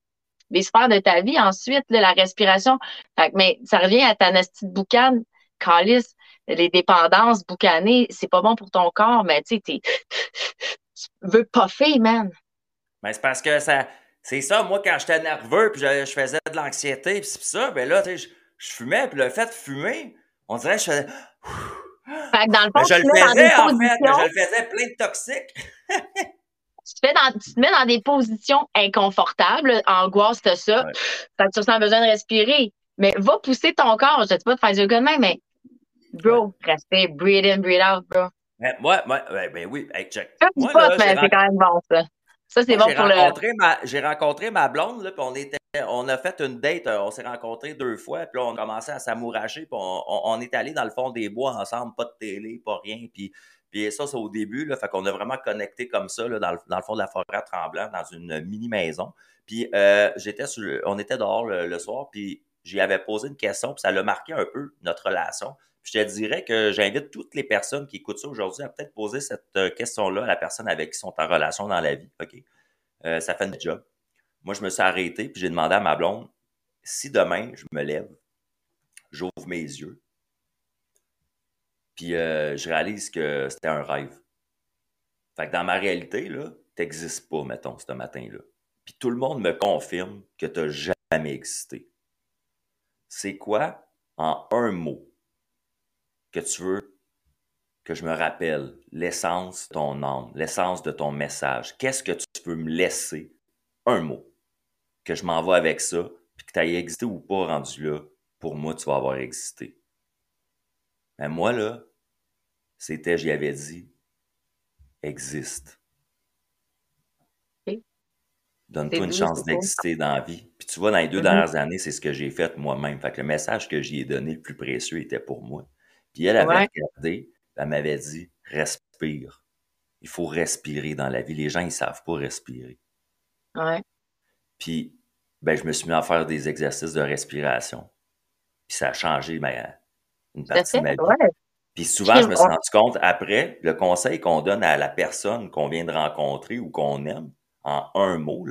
les sphères de ta vie. Ensuite, la respiration. Fait mais ça revient à ta nasty de boucan, calice, les dépendances boucanées, c'est pas bon pour ton corps, mais tu sais, tu veux puffer, man. Mais c'est parce que ça, c'est ça, moi, quand j'étais nerveux, puis je, faisais de l'anxiété, puis ça, ben là, tu je, fumais, puis le fait de fumer, on dirait que je faisais dans le fond, je le faisais, en fait, je le faisais plein de toxiques. tu, te dans, tu te mets dans des positions inconfortables, angoisse, t'as ça. Fait que tu ressens besoin de respirer. Mais va pousser ton corps. Je ne dis pas de faire du yoga de même, mais bro, respire, breathe in, breathe out, bro. Mais moi, moi ben, oui, hey, check. Moi, pas, mais c'est quand même bon, ça. Ça, c'est bon pour le. J'ai rencontré ma blonde, là, puis on était on a fait une date, euh, on s'est rencontrés deux fois, puis là, on a commencé à s'amouracher, puis on, est allé dans le fond des bois ensemble, pas de télé, pas rien, puis, puis ça, c'est au début, là, fait qu'on a vraiment connecté comme ça, là, dans, le, fond de la forêt tremblant, dans une mini-maison. Puis euh, j'étais on était dehors le, soir, puis j'y avais posé une question, puis ça l'a marqué un peu notre relation. Je te dirais que j'invite toutes les personnes qui écoutent ça aujourd'hui à peut-être poser cette euh, question-là à la personne avec qui sont en relation dans la vie. OK? ça fait un job. Moi, je me suis arrêté, puis j'ai demandé à ma blonde, si demain, je me lève, j'ouvre mes yeux, puis euh, je réalise que c'était un rêve. Fait que dans ma réalité, là, t'existes pas, mettons, ce matin-là. Puis tout le monde me confirme que tu n'as jamais existé. C'est quoi, en un mot, que tu veux que je me rappelle l'essence de ton âme, l'essence de ton message? Qu'est-ce que tu peux me laisser? Un mot que je m'en vais avec ça, puis que tu aies existé ou pas rendu là, pour moi, tu vas avoir existé. Mais moi, là, c'était, j'y avais dit, existe. Donne-toi une chance d'exister dans la vie. Puis tu vois, dans les deux mm-hmm. dernières années, c'est ce que j'ai fait moi-même. Fait que le message que j'y ai donné le plus précieux était pour moi. Puis elle avait regardé, elle m'avait dit, respire. Il faut respirer dans la vie. Les gens, ils savent pas respirer. Ouais. Puis ben, je me suis mis à faire des exercices de respiration. Puis ça a changé une partie de ma vie. Puis souvent, je me suis rendu compte, après, le conseil qu'on donne à la personne qu'on vient de rencontrer ou qu'on aime, en un mot,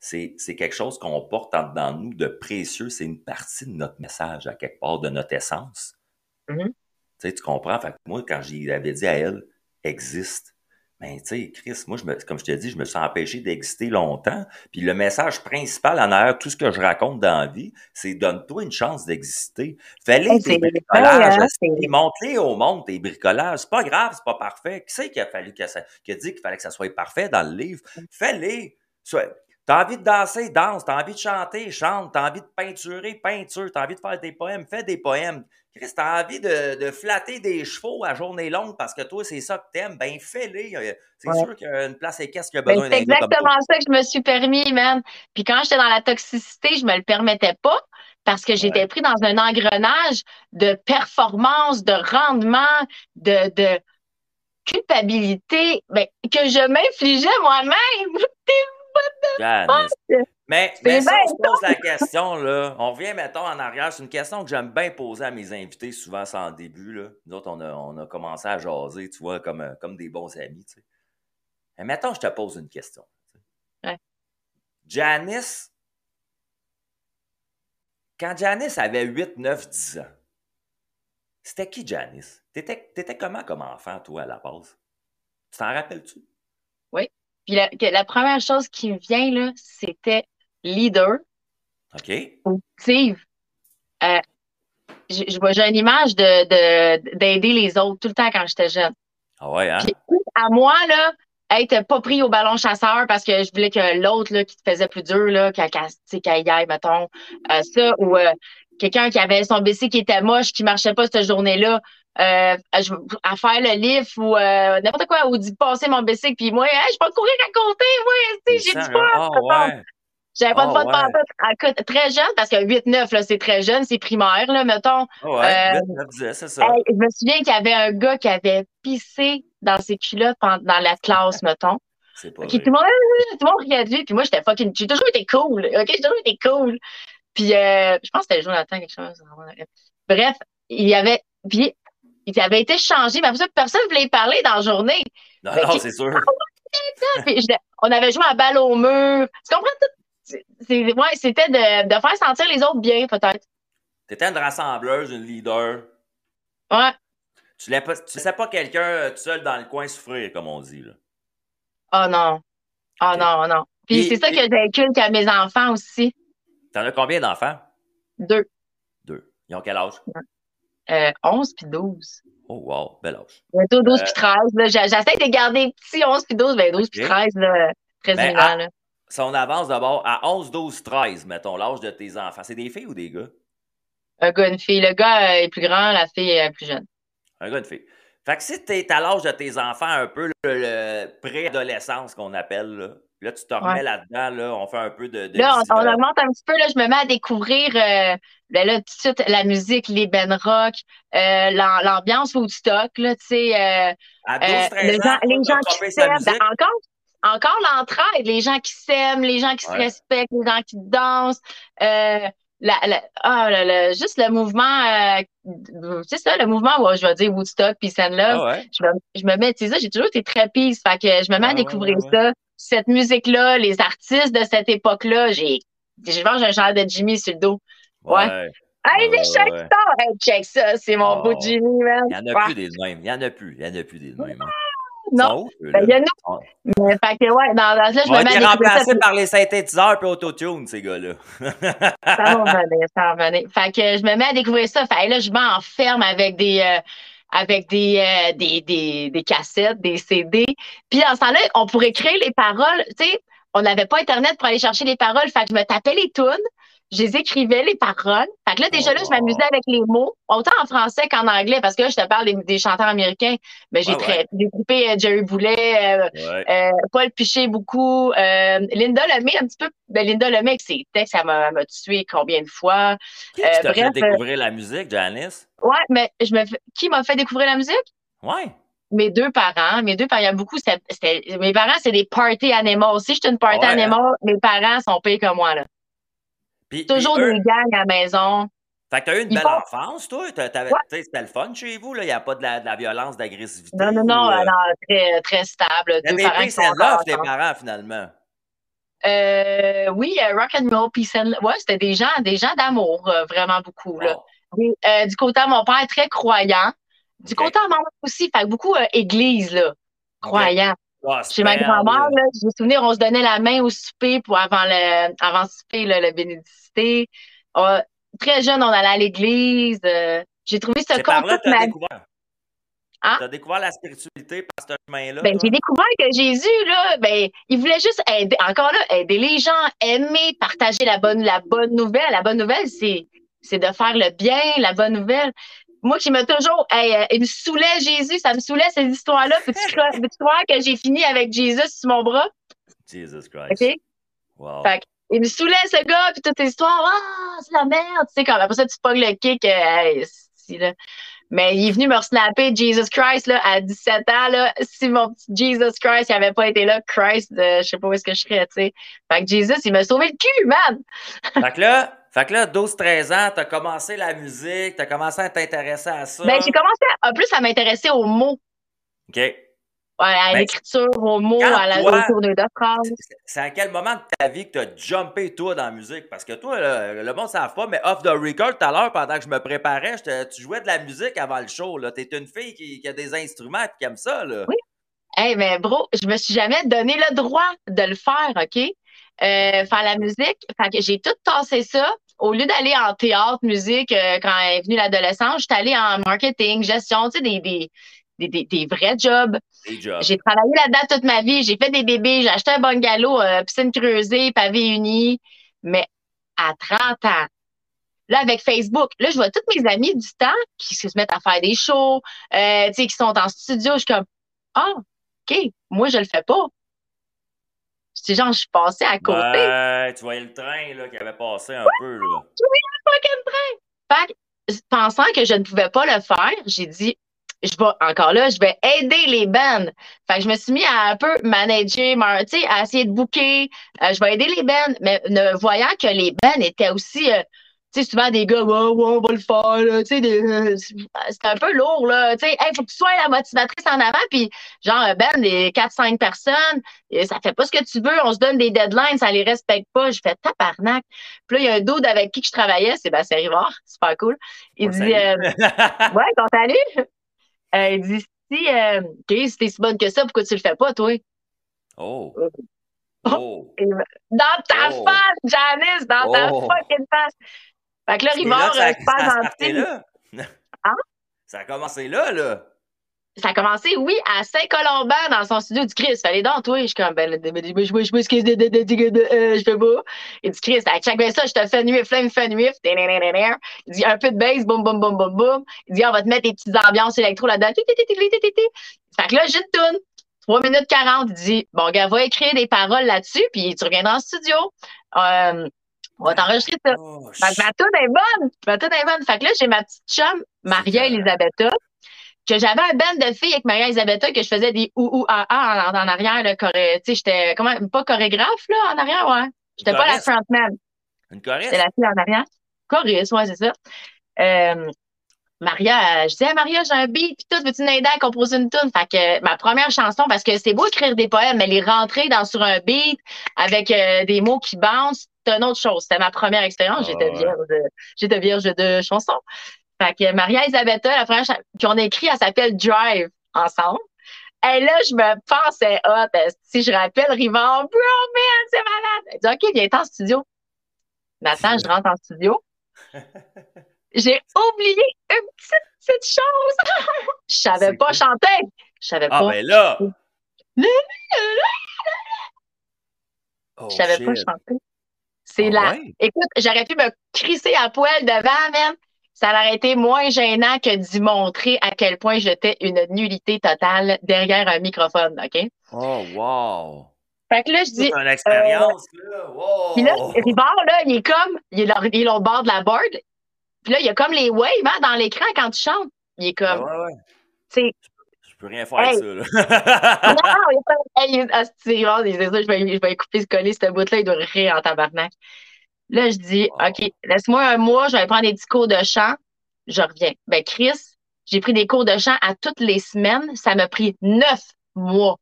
c'est quelque chose qu'on porte en dedans de nous de précieux. C'est une partie de notre message, à quelque part, de notre essence. Mhm. Tu sais, tu comprends? Fait que moi, quand j'avais dit à elle, existe, ben, tu sais, Chris, moi, je me, comme je te dis, je me suis empêché d'exister longtemps. Puis le message principal en arrière, tout ce que je raconte dans la vie, c'est donne-toi une chance d'exister. Fais-les Hey, tes c'est bricolages. hein, Montre-les au monde, tes bricolages. C'est pas grave, c'est pas parfait. Qui c'est qui a fallu que ça, qui a dit qu'il fallait que ça soit parfait dans le livre? Fais-les. T'as envie de danser, danse. T'as envie de chanter, chante. T'as envie de peinturer, peinture. T'as envie de faire des poèmes, fais des poèmes. Chris, t'as envie de, de flatter des chevaux à journée longue parce que toi, c'est ça que t'aimes, ben fais-les. Euh, C'est Ouais. sûr qu'il y a une place équestre qui a Ben, besoin c'est exactement ça que je me suis permis, man. Puis quand j'étais dans la toxicité, je me le permettais pas parce que j'étais pris dans un engrenage de performance, de rendement, de, de culpabilité ben, que je m'infligeais moi-même. Janice. Mais, C'est mais si bien on se pose la question, là, on revient, mettons, en arrière. C'est une question que j'aime bien poser à mes invités, souvent c'est en début. Là. Nous autres, on a, on a commencé à jaser, tu vois, comme, euh, comme des bons amis. Tu sais. Mais mettons, je te pose une question. tu sais. Ouais. Janice, quand Janice avait 8, 9, 10 ans, c'était qui Janice? T'étais, t'étais comment comme enfant, toi, à la base? Tu t'en rappelles-tu? Puis la, première chose qui me vient, là, c'était leader, OK? positive. Euh, j'ai je vois- j'ai une image de, de, d'aider les autres tout le temps quand j'étais jeune. Ah ouais, hein? Puis, à moi, là, être pas pris au ballon chasseur parce que je voulais que l'autre, là, qui te faisait plus dur, là, qu'elle y aille, mettons, euh, ça, ou euh, quelqu'un qui avait son BC qui était moche, qui marchait pas cette journée-là, euh, à faire le lift ou euh, n'importe quoi, ou d'y passer mon BC, puis moi, hey, je peux courir à côté, moi, tu j'ai du Ça, fun. Ah ouais! J'avais pas Ah de ouais. pantoute. À côté- Très jeune, parce que 8-9, là, c'est très jeune, c'est primaire, là, mettons. Ah ouais, Euh, 8, 9, 10, c'est ça. Je me souviens qu'il y avait un gars qui avait pissé dans ses culottes pendant, dans la classe, mettons. C'est pas tout le monde, tout le monde de lui, puis moi, j'étais fucking, j'ai toujours été cool, ok, j'ai toujours été cool. Puis, euh, je pense que c'était Jonathan, quelque chose. Bref, il y avait, puis, il avait été changé, mais personne ne voulait y parler dans la journée. Non, non, c'est sûr. Puis, je- on avait joué à balle au mur. Tu comprends tout? Ouais, c'était de, de faire sentir les autres bien, peut-être. T'étais une rassembleuse, une leader. Ouais. Tu tu laissais pas quelqu'un euh, tout seul dans le coin souffrir, comme on dit. Là. Oh non. Oh non, non. Puis, c'est ça et- que j'inculque à mes enfants aussi. T'en as combien d'enfants? Deux. Deux. Ils ont quel âge? Euh, 11 puis 12. Oh, wow, bel âge. Bientôt 12 Euh, puis 13. Là. J'a- J'essaie de garder petit 11 puis 12, ben 12 puis Ok. 13, là, très Ben. Là. Si on avance d'abord à 11, 12, 13, mettons, l'âge de tes enfants, c'est des filles ou des gars? Un gars, une fille. Le gars euh, est plus grand, la fille est plus jeune. Un gars, une fille. Fait que si t'es à l'âge de tes enfants, un peu le, le préadolescence qu'on appelle, là, là, tu te remets Ouais. là-dedans, là, on fait un peu de. de Là, on, euh, augmente un petit peu. Là, je me mets à découvrir euh, ben là, tout de suite la musique, les ben rock, euh, l'am- l'ambiance Woodstock, là, tu sais, euh, à 12, euh, 13 les ans, gens, les t'as gens qui s'aiment. Ben, encore, encore l'entraide, les gens qui s'aiment, les gens qui se respectent, les gens qui dansent. Euh, la, la, ah, le- le- juste le mouvement, euh, c'est ça, le mouvement, ouais, je vais dire Woodstock, Peace and Love. Ah ouais? je me, je me mets, tu sais ça, j'ai toujours été très peace. Fait que je me mets Ah à ouais, découvrir ouais. ça. Cette musique-là, les artistes de cette époque-là, j'ai, je j'ai un genre de Jimmy sur le dos. Ouais. Hey, les check ouais. ça! Hey, check ça, c'est mon Oh. beau Jimmy, man. Il n'y en a Ouais. plus des mêmes. Il n'y en a plus. Il n'y en a plus des mêmes. hein. Non. Ben, il y en a, On- mais, fait que, ouais, dans, là, je On me mets à été découvrir ça. remplacés puis par les synthétiseurs et autotune, ces gars-là. Ça va revenir, ça va revenir. Fait que je me mets à découvrir ça. Fait que là, je m'enferme avec des, euh, avec des, euh, des, des, des cassettes, des CD. Puis dans ce temps-là, on pourrait créer les paroles. Tu sais, on n'avait pas Internet pour aller chercher les paroles. Fait que je me tapais les tunes. Je les écrivais, les paroles. Fait que là, déjà là, je m'amusais avec les mots, autant en français qu'en anglais, parce que là, je te parle des, des chanteurs américains. Mais j'ai Ouais, très, ouais. j'ai coupé euh, Jerry Boulet, euh, Ouais. euh, Paul Piché beaucoup, euh, Linda Lemay un petit peu. Ben, Linda Lemay avec ses textes, ça m'a tué combien de fois. Qui euh, t'a fait découvrir la musique, Janice? Ouais, mais je me fais- qui m'a fait découvrir la musique? Ouais. Mes deux parents. Mes deux parents, il y a beaucoup, c'était, c'était- mes parents, c'est des party animals. Si je suis une party Ouais, hein? animal, mes parents sont pires que moi, là. Toujours eux- des gangs à la maison. Fait que t'as eu une Ils belle font- enfance, toi. Ouais. C'était le fun chez vous, là. Il n'y a pas de la, de la violence, d'agressivité. Non, non, non, ou, euh, non, très, très stable. Deux parents qui peace sont love, tes parents, finalement. Euh, oui, euh, rock and roll, peace and ouais, c'était des gens, des gens d'amour, euh, vraiment beaucoup. Là. Et, du côté de mon père, très croyant. Du côté de ma mère aussi, fait beaucoup église, là, croyant. Chez ma grand-mère, je me souviens, on se donnait la main au souper pour avant le, avant le souper, là, la bénédicité. Euh, très jeune, on allait à l'église. euh, j'ai trouvé ce corps là ma découvert. Hein? Tu as découvert la spiritualité par ce chemin-là. Ben, j'ai découvert que Jésus, là, ben, il voulait juste aider, encore là, aider les gens, aimer, partager la bonne, la bonne nouvelle. La bonne nouvelle, c'est, c'est de faire le bien, la bonne nouvelle. Moi qui me toujours, hey, euh, il me saoulait Jésus, ça me saoulait ces histoires-là. Peux-tu croire, que j'ai fini avec Jésus sur mon bras? Jesus Christ. OK? Wow. Fait que, il me saoulait, ce gars, puis toute l'histoire. Ah, c'est la merde. Tu sais, quand après ça, tu pognes le kick. euh, hey, si, là. Mais il est venu me resnapper Jesus Christ là, à 17 ans. Là, si mon petit Jesus Christ n'avait pas été là, Christ, euh, je sais pas où est-ce que je serais, tu sais. Fait que Jesus, il m'a sauvé le cul, man! Fait que là, fait que là 12-13 ans, t'as commencé la musique, t'as commencé à t'intéresser à ça. Ben, j'ai commencé à, en plus à m'intéresser aux mots, OK. ouais, à Ben, l'écriture, aux mots, à la tournure de phrases. C'est à quel moment de ta vie que t'as jumpé, toi, dans la musique? Parce que toi, le, le monde ne savent pas, mais off the record, tout à l'heure, pendant que je me préparais, je tu jouais de la musique avant le show. T'es une fille qui, qui a des instruments et qui aime ça. Là. Oui. Hey, mais bro, je me suis jamais donné le droit de le faire, OK? Euh, faire la musique. Fait que j'ai tout tassé ça. Au lieu d'aller en théâtre, musique, euh, quand est venue l'adolescence, j'étais allée en marketing, gestion, tu sais, des, des, des, des, des vrais jobs. Des jobs. J'ai travaillé là-dedans toute ma vie. J'ai fait des bébés, j'ai acheté un bungalow, euh, piscine creusée, pavé uni. Mais à 30 ans, là, avec Facebook, là, je vois toutes mes amies du temps qui se mettent à faire des shows, euh, tu sais, qui sont en studio. Je suis comme, ah, OK, moi, je le fais pas. C'est genre, je suis passée à côté. Ouais, tu voyais le train là, qui avait passé un peu. Là. fucking train. Fait que, pensant que je ne pouvais pas le faire, j'ai dit, je vais, encore là, je vais aider les bands. Fait que je me suis mis à un peu manager, tu sais, à essayer de booker. Euh, je vais aider les bands, mais ne voyant que les bands étaient aussi, euh, sais, souvent des gars, ouais, ouais, on va le faire, tu sais, euh, c'était un peu lourd, là, tu sais, hey, faut que tu sois la motivatrice en avant, puis genre, un band, des 4-5 personnes, et ça fait pas ce que tu veux, on se donne des deadlines, ça les respecte pas, je fais tabarnak. Puis là, il y a un dude avec qui je travaillais, Sébastien Rivard, super cool. Il On dit, euh, ouais, ton salut. Euh, il dit, si, euh, OK, si t'es si bonne que ça, pourquoi tu le fais pas, toi? oh. Oh. Oh. Dans ta Oh. face, Janice, dans ta Oh. fucking face. Fait que là, C'est Rivard, là que ça, euh, là. Hein? Ça a commencé là, là. Ça a commencé, oui, à Saint-Colomban, dans son studio du Chris. Fallait donc, toi. Je suis comme, ben, je je je euh, je fais pas. Il dit, Chris, à chaque ça, je te fais nuit, flemme, fais nuit. Il dit, un peu de bass, boum, boum, boum, boum, boum. Il dit, on va te mettre des petites ambiances électro là-dedans. Fait que là, j'ai une toune. 3 minutes 40. Il dit, bon, gars, va écrire des paroles là-dessus, puis tu reviendras en studio. Euh, on va t'enregistrer ça. Oh, Fait que ma toune est bonne. Ma toune est bonne. Fait que là, j'ai ma petite chum, Maria C'est Elisabetta, que j'avais un band de filles avec Maria Elisabetta que je faisais des ou ou ah ah en, en arrière, là, choré- tu sais, j'étais, comment, pas chorégraphe, là, en arrière, ouais. J'étais pas la frontman. Une choriste? J'étais la fille en arrière. Choriste, ouais, c'est ça. Euh, Maria, je disais, Maria, j'ai un beat, puis tout, veux-tu m'aider à composer une tune? Fait que ma première chanson, parce que c'est beau écrire des poèmes, mais les rentrer dans, sur un beat avec euh, des mots qui bouncent, c'est une autre chose. C'était ma première expérience. Ah, J'étais ouais. vierge, de- j'étais vierge de chansons. Fait que Maria Elisabetta, la première qu'on a écrit, elle s'appelle Drive ensemble. Et là, je me pensais hot. euh, Si je rappelle Rivard, bro, man, c'est malade. Elle dit, OK, viens en studio. Nathan, je rentre en studio. J'ai oublié une petite, petite chose. je savais pas chanter. Je savais Ah, pas. ben là! Oh, je savais pas chanter. C'est Ah là. ouais? Écoute, j'aurais pu me crisser à poil devant, man. Ça aurait été moins gênant que d'y montrer à quel point j'étais une nullité totale derrière un microphone, OK? Oh, wow! Fait que là, je dis, C'est une expérience, là! Wow! Puis là, Rivard, là, il est comme, il est, là- il est l'autre bord de la board. Puis là, il y a comme les waves hein, dans l'écran quand tu chantes. Il est comme, ouais, ouais. Peux rien faire avec Hey. ça, là. non, il est pas, hey, ah, ça, je vais, je vais couper ce coller, cette bout-là, il doit rire en tabarnak. Là, je dis, Wow. OK, laisse-moi un mois, je vais prendre des petits cours de chant, je reviens. Ben, Chris, j'ai pris des cours de chant à toutes les semaines. Ça m'a pris neuf mois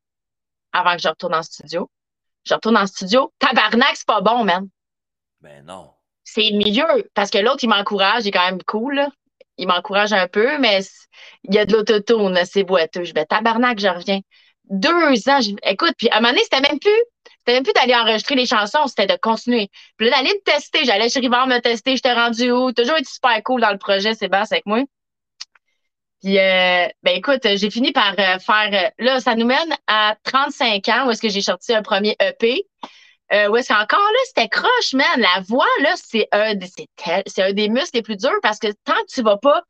avant que je retourne en studio. Je retourne en studio. Tabarnak, c'est pas bon, man. Ben non. C'est mieux. Parce que l'autre, il m'encourage. Il est quand même cool, là. Il m'encourage un peu, mais il y a de l'autotune, c'est boiteux. Je vais tabarnak, je reviens. Deux ans, écoute, puis à un moment donné, c'était même plus, c'était même plus d'aller enregistrer les chansons, c'était de continuer. Puis là, d'aller me tester. J'allais chez Rivard me tester, j'étais rendu où? Toujours été super cool dans le projet, Sébastien, avec moi. Puis, euh, ben écoute, j'ai fini par euh, faire. Euh, là, ça nous mène à 35 ans où est-ce que j'ai sorti un premier EP. Euh, où est-ce qu'encore là, c'était croche, man. La voix, là, c'est un, c'est un des muscles les plus durs parce que tant que tu vas pas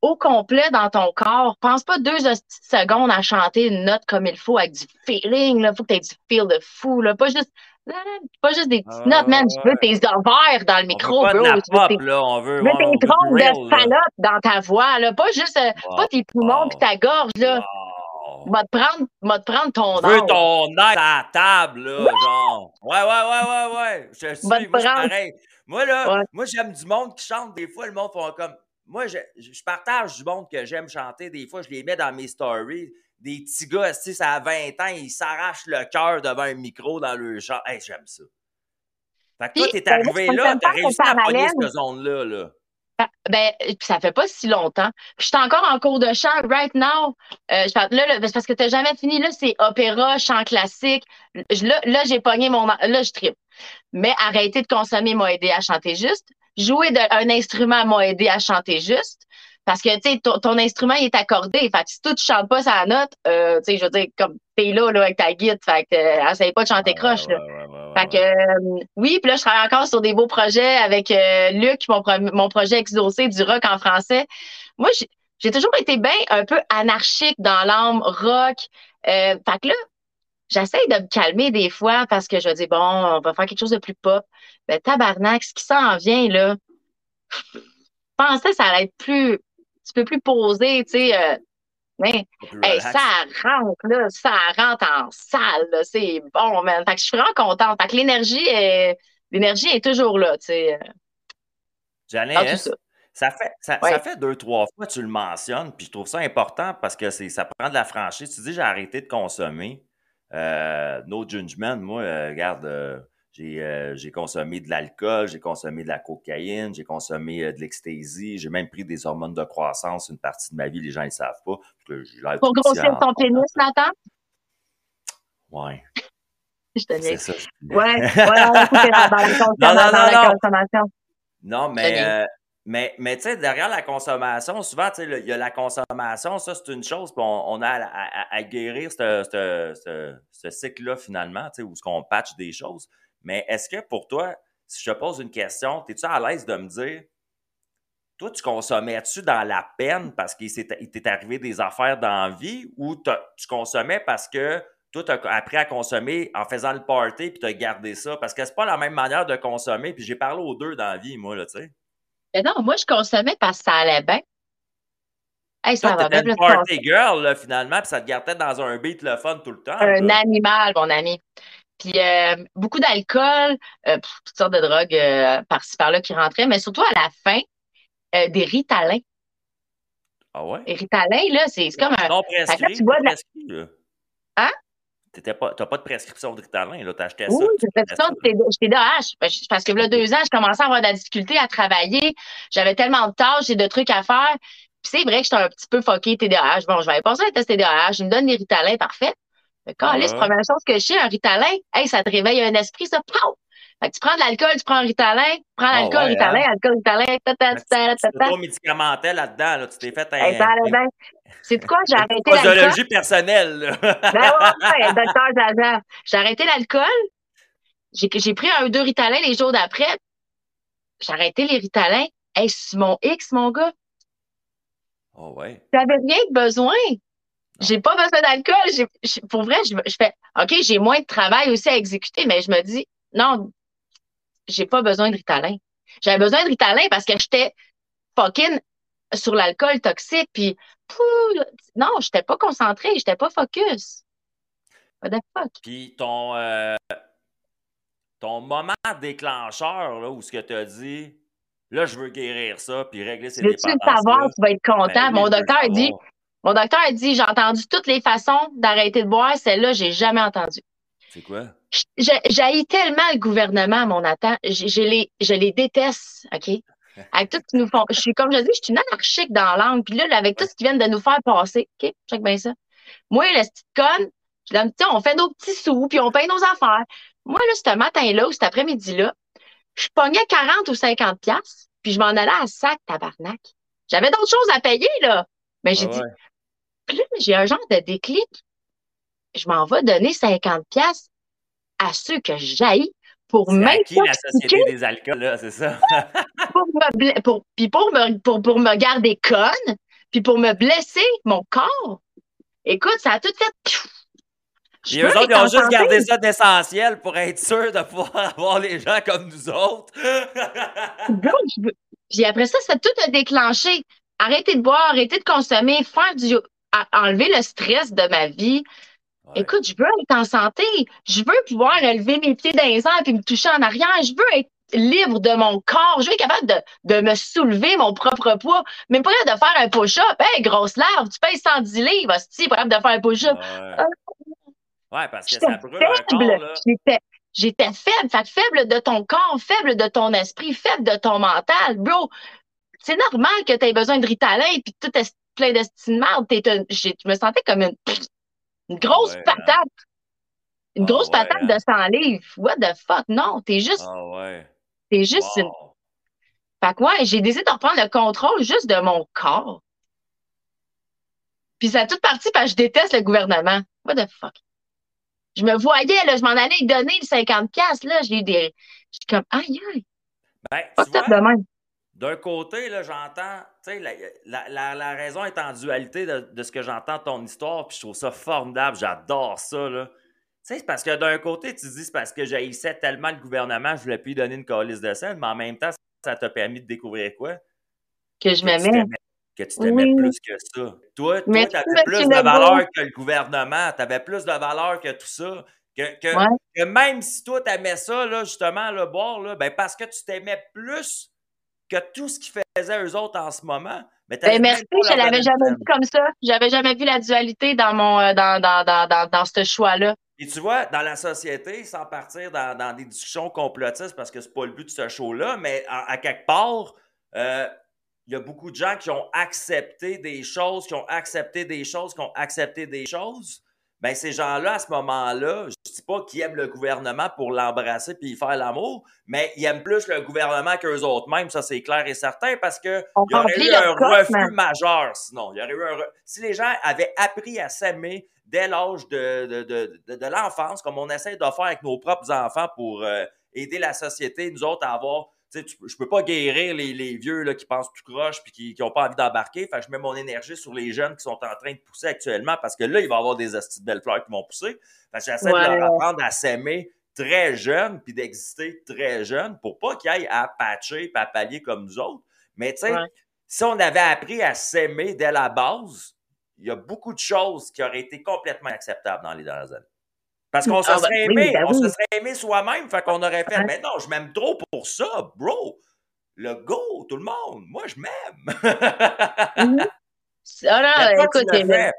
au complet dans ton corps, pense pas deux secondes à chanter une note comme il faut avec du feeling. Là, faut que tu aies du feel de fou. Là. Pas juste pas juste des petites notes, man. Tu veux tes ovaires dans le micro, bro. Tu veux tes, là, on veut, tes trompes de salope dans ta voix, là. Pas juste, euh, pas tes poumons pis ta gorge, là. Wow. Va te prendre, va te prendre ton Je veux ton air à la table, là, genre. Ouais, ouais, ouais, ouais, ouais. Je suis, moi, pareil. Moi, là, ouais. moi, j'aime du monde qui chante. Des fois, le monde font comme. Moi, je, je partage du monde que j'aime chanter. Des fois, je les mets dans mes stories des petits gars, si ça a 20 ans, ils s'arrachent le cœur devant un micro dans le chant. Hey, j'aime ça. Fait que toi, t'es ben, arrivé là, t'as réussi à pogner cette zone-là. Là. Ben, ça fait pas si longtemps. Puis je suis encore en cours de chant right now. Euh, je, là, là parce que t'as jamais fini. Là, c'est opéra, chant classique. Là, là j'ai pogné mon. Là, je tripe. Mais arrêter de consommer m'a aidé à chanter juste. Jouer de, un instrument m'a aidé à chanter juste. Parce que, tu sais, ton, ton, instrument, il est accordé. Fait que si toi, tu chantes pas sa note, euh, tu sais, je veux dire, comme t'es là, là, avec ta guide, fait que, euh, essaye pas de chanter croche, là. Fait que, euh, oui, puis là, je travaille encore sur des beaux projets avec euh, Luc, mon, pro mon projet Exaucé du rock en français. Moi, j'ai toujours été bien un peu anarchique dans l'âme rock. Euh, fait que là, j'essaye de me calmer des fois parce que je dis, bon, on va faire quelque chose de plus pop. Ben, tabarnak, ce qui s'en vient, là, je pensais que ça allait être plus tu peux plus poser, tu sais. Hey, ça rentre, là, ça rentre en salle, c'est bon, man. Fait que je suis vraiment contente. Fait que l'énergie est, l'énergie est toujours là, tu sais. Janice, ça? fait, ça, ouais. ça, fait deux, trois fois que tu le mentionnes, puis je trouve ça important parce que c'est, ça prend de la franchise. Tu dis, j'ai arrêté de consommer. Euh, no judgment, moi, euh, regarde, euh, j'ai euh, consommé de l'alcool, j'ai consommé de la cocaïne, j'ai consommé euh, de l'ecstasy, j'ai même pris des hormones de croissance une partie de ma vie, les gens ne savent pas. Pour grossir ton pénis, Nathan? Ouais. Je te dis. ça. Ouais, ouais, dans la, non, non, non, la consommation. Non, mais, euh, mais, mais tu sais, derrière la consommation, souvent, tu sais, il y a la consommation, ça, c'est une chose, puis on, on a à, à, à guérir ce, ce, ce, ce cycle-là, finalement, tu sais, où on patch des choses. Mais est-ce que pour toi, si je te pose une question, es-tu à l'aise de me dire, toi, tu consommais-tu dans la peine parce qu'il t'est arrivé des affaires dans la vie ou tu consommais parce que toi, tu as appris à consommer en faisant le party puis tu as gardé ça? Parce que c'est pas la même manière de consommer. Puis j'ai parlé aux deux dans la vie, moi, là, tu sais. Mais non, moi, je consommais parce que ça allait bien. Hey, ça toi, t'étais une party girl, là, finalement, puis ça te gardait dans un beat le fun tout le temps. Un là. animal, mon ami. Puis euh, beaucoup d'alcool, euh, toutes sortes de drogues euh, par-ci par-là qui rentraient, mais surtout à la fin, des ritalins. Ah ouais? Les ritalins, là, c'est comme un. Non, prescrit. tu bois de la... là. Hein? Tu pas, pas de prescription de ritalin, là. T'achetais oui, ça. Oui. J'étais d'AH. Parce que là, deux ans, je commençais à avoir de la difficulté à travailler. J'avais tellement de tâches et de trucs à faire. Puis c'est vrai que j'étais un petit peu fucké TDAH. Bon, je vais passer un test TDAH. Je me donne des ritalins, parfait. Quand la première chose que je sais, un ritalin, hey, ça te réveille un esprit, ça, pow! Fait que tu prends de l'alcool, tu prends un ritalin, tu prends l'alcool, oh, ouais, ritalin, hein? alcool, ritalin, ta ta ta ta ta. pas médicamentel là-dedans, là. Tu t'es fait un. Hey, bien. C'est de quoi? J'ai arrêté l'alcool. Posologie personnelle, ben ouais, ouais, docteur Zaza. J'ai arrêté l'alcool. J'ai pris un ou deux ritalins les jours d'après. J'ai arrêté les ritalins. Hey, c'est mon X, mon gars. Oh ouais. T'avais rien de besoin. J'ai pas besoin d'alcool. Pour vrai, je, je fais OK, j'ai moins de travail aussi à exécuter, mais je me dis non, j'ai pas besoin de Ritalin. J'avais besoin de Ritalin parce que j'étais fucking sur l'alcool toxique, puis pouh, non, j'étais pas concentrée, j'étais pas focus. What the fuck? Puis ton, euh, ton moment déclencheur, là, où ce que tu as dit, là, je veux guérir ça, puis régler ces dépendances. Veux-tu le savoir, tu vas être content? Ben, Mon docteur dit, mon docteur a dit, j'ai entendu toutes les façons d'arrêter de boire, celle-là, j'ai jamais entendu. C'est quoi? J'ai tellement le gouvernement, mon attend. Je, les, je les déteste, OK? Avec tout ce qu'ils nous font. Je suis, comme je dis, je suis une anarchique dans l'angle. Puis là, avec tout ce qu'ils viennent de nous faire passer, OK? Check bien ça. Moi, la petite conne, je dis, on fait nos petits sous, puis on paye nos affaires. Moi, là, ce matin-là ou cet après-midi-là, je pognais 40 ou 50 pièces puis je m'en allais à sac, tabarnak. J'avais d'autres choses à payer, là. Mais j'ai ah dit, puis là, j'ai un genre de déclic. Je m'en vais donner 50 pièces à ceux que j'haïs pour même qui la société des alcools, là, c'est ça? pour me, pour, puis pour me, pour, pour me garder conne, puis pour me blesser mon corps. Écoute, ça a tout fait... Et eux autres, ils ont juste gardé ça d'essentiel pour être sûr de pouvoir avoir les gens comme nous autres. Puis après ça, ça tout a déclenché. Arrêter de boire, arrêter de consommer, faire du. Enlever le stress de ma vie. Écoute, je veux être en santé. Je veux pouvoir élever mes pieds dans les airs et me toucher en arrière. Je veux être libre de mon corps. Je veux être capable de, de me soulever mon propre poids. Même pas de faire un push-up. Hey, grosse larve, tu payes 110 livres, tu pas capable de faire un push-up. Ouais. ouais. parce que ça brûle là. J'étais faible, fait faible de ton corps, faible de ton esprit, faible de ton mental. Bro, c'est normal que tu aies besoin de Ritalin et puis tout est plein d'estime de Je me sentais comme une, une grosse hein. patate. Une grosse ah patate de 100 hein. livres. What the fuck? Non, t'es juste. Ah ouais. T'es juste une. Fait que ouais, j'ai décidé de reprendre le contrôle juste de mon corps. Puis ça a tout parti parce que je déteste le gouvernement. What the fuck? Je me voyais, là, je m'en allais donner le 50$, là. J'ai eu des. J'étais comme, aïe, aïe. Ben, tu vois, d'un côté, là, j'entends, tu sais, la, la, la, raison est en dualité de, de ce que j'entends de ton histoire, puis je trouve ça formidable, j'adore ça, là. Tu sais, parce que d'un côté, tu dis c'est parce que j'haïssais tellement le gouvernement, je voulais plus donner une calice de scène, mais en même temps, ça t'a permis de découvrir quoi? Que je m'aimais que tu t'aimais plus que ça. Toi, tu avais plus de valeur que le gouvernement, tu avais plus de valeur que tout ça. Que, que, même si toi, tu aimais ça, là, justement, le boire, là, ben parce que tu t'aimais plus que tout ce qu'ils faisaient eux autres en ce moment. Mais ben merci, je l'avais jamais vu comme ça. J'avais jamais vu la dualité dans mon euh, dans, dans, dans, dans, ce choix-là. Et tu vois, dans la société, sans partir dans, des discussions complotistes, parce que c'est pas le but de ce show-là, mais à, quelque part, euh, il y a beaucoup de gens qui ont accepté des choses, qui ont accepté des choses, qui ont accepté des choses. Ben, ces gens-là, à ce moment-là, je ne dis pas qu'ils aiment le gouvernement pour l'embrasser puis y faire l'amour, mais ils aiment plus le gouvernement qu'eux autres mêmes, ça c'est clair et certain, parce qu'il y aurait eu un refus majeur sinon. Il y aurait eu un Si les gens avaient appris à s'aimer dès l'âge de, de, de, de l'enfance, comme on essaie de faire avec nos propres enfants pour euh, aider la société, nous autres, à avoir tu, je peux pas guérir les, les vieux là, qui pensent tout croche et qui n'ont pas envie d'embarquer. Fait je mets mon énergie sur les jeunes qui sont en train de pousser actuellement parce que là, il va y avoir des astuces de belles fleurs qui vont pousser. Fait j'essaie de leur apprendre à s'aimer très jeune puis d'exister très jeune pour pas qu'ils aillent à patcher et à pallier comme nous autres. Mais tu sais, si on avait appris à s'aimer dès la base, il y a beaucoup de choses qui auraient été complètement acceptables dans les dernières années. Parce qu'on se ah, serait aimé, ben on se serait aimé soi-même, fait qu'on aurait fait, mais non, je m'aime trop pour ça, bro. Le go, tout le monde, moi je m'aime. Ah toi, tu l'as fait.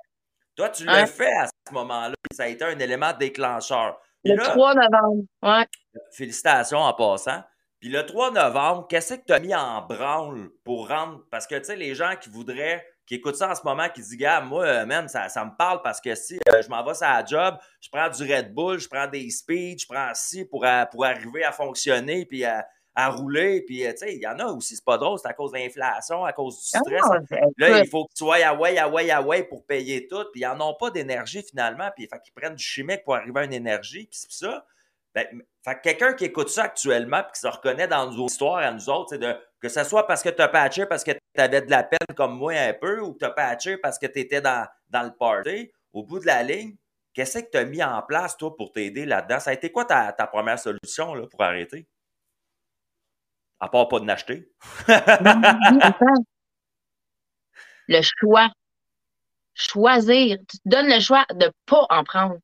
Toi, tu l'as fait à ce moment-là. Ça a été un élément déclencheur. le 3 novembre, ouais. Félicitations en passant. Puis le 3 novembre, qu'est-ce que tu as mis en branle pour rendre. Parce que, tu sais, les gens qui voudraient qui écoute ça en ce moment, qui dit, gars, moi, euh, man, ça, ça me parle parce que si euh, je m'en vais sur la job, je prends du Red Bull, je prends des speeds, je prends ci pour, pour arriver à fonctionner, puis à, à rouler, puis euh, tu sais, il y en a aussi, c'est pas drôle, c'est à cause de l'inflation, à cause du stress. Ah, ben, là, il faut que tu sois away, away, away pour payer tout, puis ils n'en ont pas d'énergie finalement, puis il faut qu'ils prennent du chimique pour arriver à une énergie, puis c'est ça. Ben, fait quelqu'un qui écoute ça actuellement puis qui se reconnaît dans nos histoires à nous autres, c'est de que ce soit parce que tu as patché parce que tu avais de la peine comme moi un peu ou que tu as patché parce que tu étais dans, dans le party, au bout de la ligne, qu'est-ce que tu as mis en place, toi, pour t'aider là-dedans? Ça a été quoi ta, ta première solution là, pour arrêter? À part pas de n'acheter. le choix. Choisir. Tu te donnes le choix de ne pas en prendre.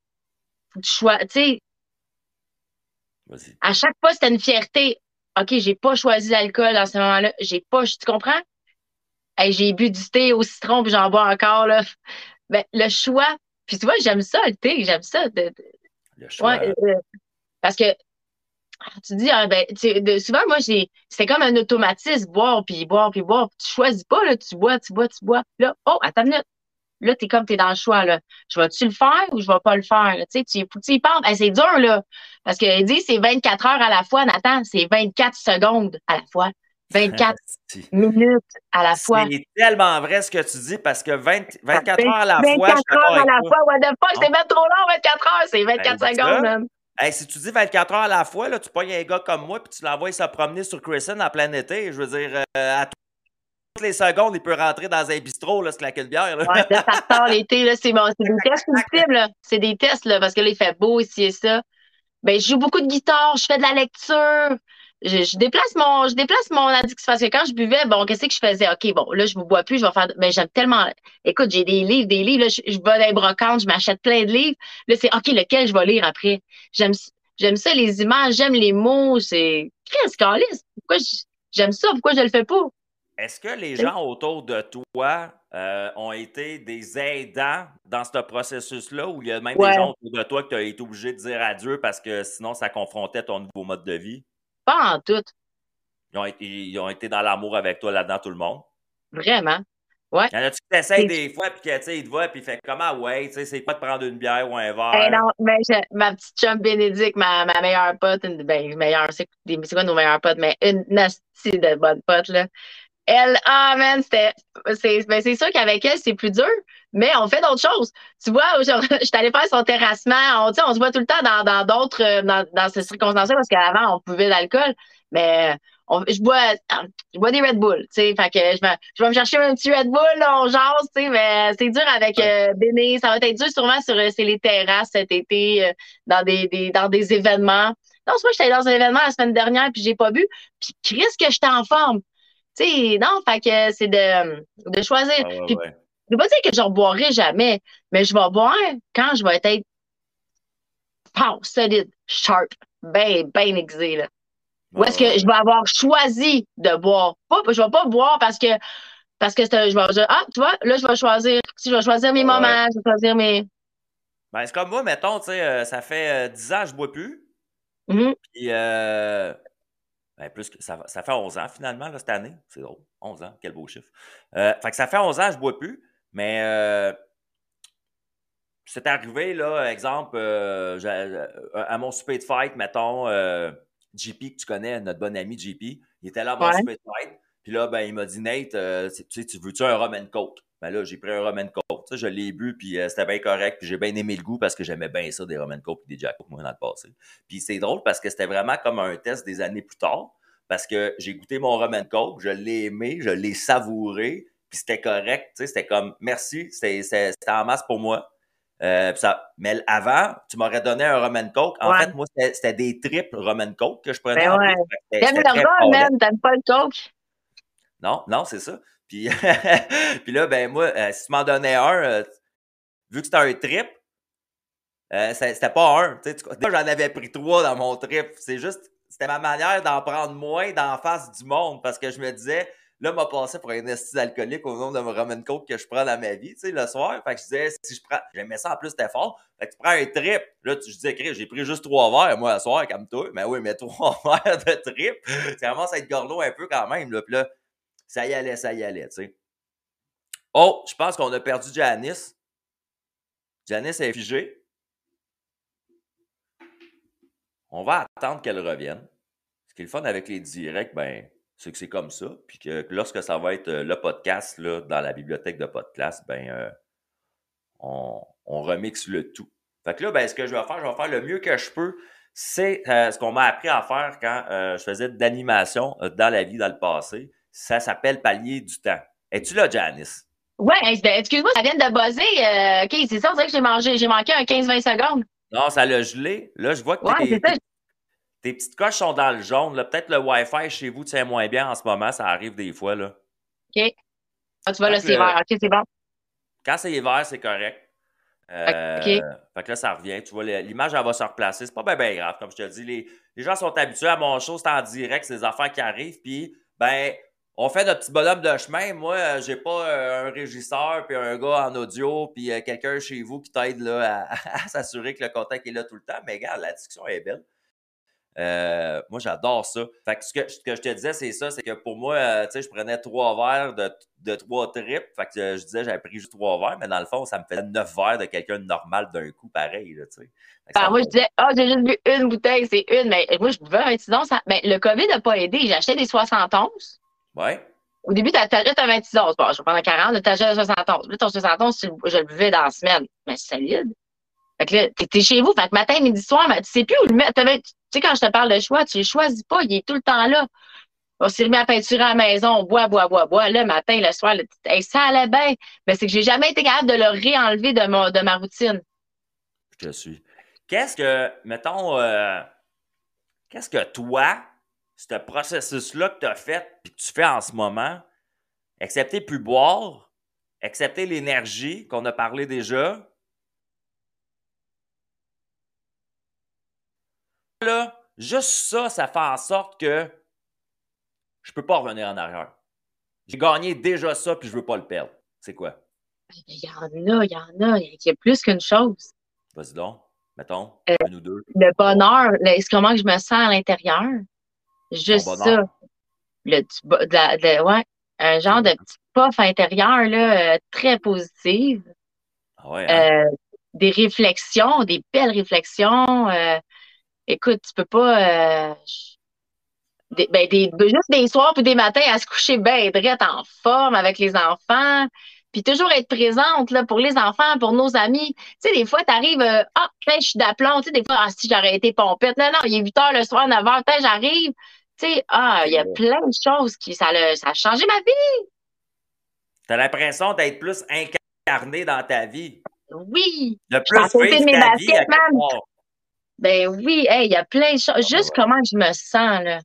Tu sais, à chaque fois, c'était une fierté. OK, j'ai pas choisi l'alcool dans ce moment-là. J'ai pas, tu comprends? j'ai bu du thé au citron, puis j'en bois encore, là. Ben, le choix. Puis tu vois, j'aime ça, le thé, j'aime ça. le choix. Euh, Parce que ah, tu dis, ah, ben, souvent, moi, c'est comme un automatisme, boire, puis boire, puis boire. Tu choisis pas, là, tu bois, tu bois, tu bois. Là, oh, attends une minute. Là, t'es comme, t'es dans le choix, là. Je vais-tu le faire ou je vais pas le faire, Tu sais, tu, que tu y penses. c'est dur, là. Parce qu'il dit, c'est 24 heures à la fois, Nathan. C'est 24 secondes à la fois. 24 minutes à la fois. C'est tellement vrai ce que tu dis parce que 20, 24 heures à la fois. 24 heures à la fois, what the fuck, c'est même trop long, 24 heures, c'est 24 ben, secondes, même. Hey, si tu dis 24 heures à la fois, là, tu pognes un gars comme moi puis tu l'envoies se promener sur Crescent en plein été. Je veux dire, euh, à toutes les secondes, il peut rentrer dans un bistrot, là, se claquer une bière. Là. Ouais, sort l'été, là, c'est bon. C'est des tests ultimes, là. C'est des tests, là, parce que là, il fait beau ici et ça. Ben, je joue beaucoup de guitare, je fais de la lecture je, déplace mon je déplace mon addiction parce que quand je buvais bon qu'est-ce que je faisais? Ok bon là je ne bois plus je vais faire mais ben, j'aime tellement écoute j'ai des livres des livres là, je, je vais dans les brocantes je m'achète plein de livres là c'est ok lequel je vais lire après? J'aime j'aime ça les images j'aime les mots c'est Chris Carlis pourquoi j'aime ça pourquoi je le fais pas? Est-ce que les gens autour de toi euh, ont été des aidants dans ce processus-là ou il y a même des gens autour de toi que tu as été obligé de dire adieu parce que sinon ça confrontait ton nouveau mode de vie? Pas en tout. Ils ont été, dans l'amour avec toi là-dedans, tout le monde? Vraiment. Ouais. Y en a-tu qui t'essayent des fois, puis que, il te voit, puis il fait comment, ouais, tu sais, c'est quoi de prendre une bière ou un verre? Eh non, mais ma petite chum Bénédicte, ma, ma meilleure pote, une, ben, meilleure, c'est quoi nos meilleures potes, mais une nasty de bonne pote, là. Elle, ah, man, c'était, c'est, ben, sûr qu'avec elle, c'est plus dur, mais on fait d'autres choses. Tu vois, aujourd'hui, je suis allée faire son terrassement. On, on se voit tout le temps dans, dans d'autres, euh, dans, dans ces circonstances-là, parce qu'avant, on pouvait l'alcool, mais on, je bois, je bois des Red Bull, tu sais, fait que je vais, je vais me chercher un petit Red Bull, là, on jase, tu sais, mais c'est dur avec euh, Béné. Ça va être dur sûrement sur euh, les terrasses cet été, euh, dans des, des, dans des événements. Non, c'est moi, j'étais dans un événement la semaine dernière, puis j'ai pas bu, puis Chris que j'étais en forme. Tu sais, non, fait que c'est de, de choisir. puis, Je veux pas dire que je ne boirai jamais, mais je vais boire quand je vais être pow, solide, sharp, bien, bien aiguisé, là. Ou est-ce que je vais avoir choisi de boire? Pas, je vais pas boire parce que parce que je vais dire, ah, tu vois, là, je vais choisir, si je vais choisir mes moments, je vais choisir mes. Ben, c'est comme moi, mettons, tu sais, euh, ça fait 10 euh, ans que je bois plus. Mm-hmm. Puis, euh, ben, plus que ça, ça, fait 11 ans finalement, là, cette année. C'est drôle. 11 ans, quel beau chiffre. fait que ça fait 11 ans je bois plus, mais c'est arrivé, là, exemple, à mon super de fight, mettons, JP, que tu connais, notre bon ami JP, il était là avant ouais. Puis là, ben, il m'a dit, Nate, euh, tu sais, tu veux-tu un rum and coke? Ben là, j'ai pris un rum and coke. je l'ai bu, puis euh, c'était bien correct. Puis j'ai bien aimé le goût parce que j'aimais bien ça, des rum and coke et des Jack moi, dans le passé. Puis c'est drôle parce que c'était vraiment comme un test des années plus tard. Parce que j'ai goûté mon rum and coke, je l'ai aimé, je l'ai savouré, puis c'était correct. C'était comme, merci, c'était en masse pour moi. Euh, ça, mais avant, tu m'aurais donné un Roman Coke. En fait, moi, c'était des triples Roman Coke que je prenais. Ben ouais. T'aimes le même, t'aimes pas le Coke? Non, non, c'est ça. Puis, puis là, ben moi, euh, si tu m'en donnais un, euh, vu que c'était un trip, c'était pas un. Tu j'en avais pris trois dans mon trip. C'est juste, c'était ma manière d'en prendre moins d'en face du monde parce que je me disais, Là, m'a passé pour un esti alcoolique au nom de mon Roman Coke que je prends dans ma vie, tu sais, le soir. Fait que je disais, si je prends, j'aimais ça en plus, c'était fort. Fait que tu prends un trip. Là, tu, je disais, j'ai pris juste trois verres, moi, le soir, comme toi. Mais oui, mais trois verres de trip. Ça commence à être gorlot un peu quand même, là. Puis là, ça y allait, ça y allait, tu sais. Oh, je pense qu'on a perdu Janice. Janice est figée. On va attendre qu'elle revienne. Ce qui est le fun avec les directs, ben, c'est que c'est comme ça. Puis que lorsque ça va être euh, le podcast là, dans la bibliothèque de podcast, ben euh, on, remixe le tout. Fait que là, ben, ce que je vais faire, je vais faire le mieux que je peux. C'est euh, ce qu'on m'a appris à faire quand je faisais de l'animation dans la vie, dans le passé. Ça s'appelle pallier du temps. Es-tu là, Janice? Ouais, excuse-moi, ça vient de buzzer. OK, c'est ça, on dirait que j'ai mangé, j'ai manqué un 15-20 secondes. Non, ça l'a gelé. Là, je vois que ouais, tes petites coches sont dans le jaune. Peut-être le Wi-Fi chez vous tient moins bien en ce moment. Ça arrive des fois. Là. OK. Ah, tu vois, là, c'est vert. OK, c'est bon. Quand c'est vert, c'est correct. Euh, OK. Fait que là, ça revient. Tu vois, l'image, elle va se replacer. C'est pas bien grave, comme je te dis. Les, les gens sont habitués à mon show, c'est en direct, c'est des affaires qui arrivent. Puis, ben, on fait notre petit bonhomme de chemin. Moi, euh, j'ai pas euh, un régisseur, puis un gars en audio, puis quelqu'un chez vous qui t'aide à, à s'assurer que le contact est là tout le temps. Mais regarde, la discussion est belle. Euh, moi, j'adore ça. Fait que ce, que ce que je te disais, c'est ça, c'est que pour moi, euh, tu sais, je prenais trois verres de, de trois tripes. Fait que euh, je disais, j'avais pris juste trois verres, mais dans le fond, ça me faisait neuf verres de quelqu'un de normal d'un coup, pareil, là, tu sais. Moi, me- je disais, ah, j'ai juste bu une bouteille, c'est une. Mais moi, je buvais un sinon, ça... ben, le COVID n'a pas aidé. Acheté des 71. Ouais. Au début, tu achètes un 26 onces. Bon, je vais prendre un 40, là, t'achètes un 71. Là, ton 71, tu le- je le buvais dans la semaine. Mais c'est solide. Fait que là, t'es- chez vous. Fait que matin, midi, soir, mais tu sais plus où le mettre. Tu sais, quand je te parle de choix, tu le choisis pas. Il est tout le temps là. On s'est remis à peinturer à la maison. On boit, boit, boit, boit. Là, matin, le soir, tu- hey, ça allait bien. Mais c'est que j'ai jamais été capable de le réenlever de, mon, de ma routine. Je suis. Qu'est-ce que, mettons, euh, qu'est-ce que toi, ce processus-là que tu as fait puis que tu fais en ce moment, excepté plus boire, excepté l'énergie qu'on a parlé déjà, là, juste ça, ça fait en sorte que je peux pas revenir en arrière. J'ai gagné déjà ça puis je veux pas le perdre. C'est quoi? Il y en a, il y en a. Il y a plus qu'une chose. Vas-y donc, mettons, Euh, un ou deux. le bonheur, le- comment je me sens à l'intérieur. Juste ça. Le de la- de- ouais, un genre de petit puff intérieur là, euh, très positive. Ah ouais, hein? Euh, des réflexions, des belles réflexions. euh, écoute, tu peux pas. des, ben, des, juste des soirs puis des matins à se coucher bien drette en forme avec les enfants. Puis toujours être présente là, pour les enfants, pour nos amis. Tu sais, des fois, tu arrives, ah, je suis d'aplomb. Tu sais, des fois, ah, si j'aurais été pompette. Non, non, il est 8 heures le soir, 9 heures, peut-être j'arrive. Tu sais, ah, il y a Ouais. plein de choses qui, ça a, ça a changé ma vie. T'as l'impression d'être plus incarné dans ta vie. Oui. À plus de vivre mes baskets, part. Ben oui, hey, il y a plein de choses. Ah, Juste ouais. comment je me sens, là.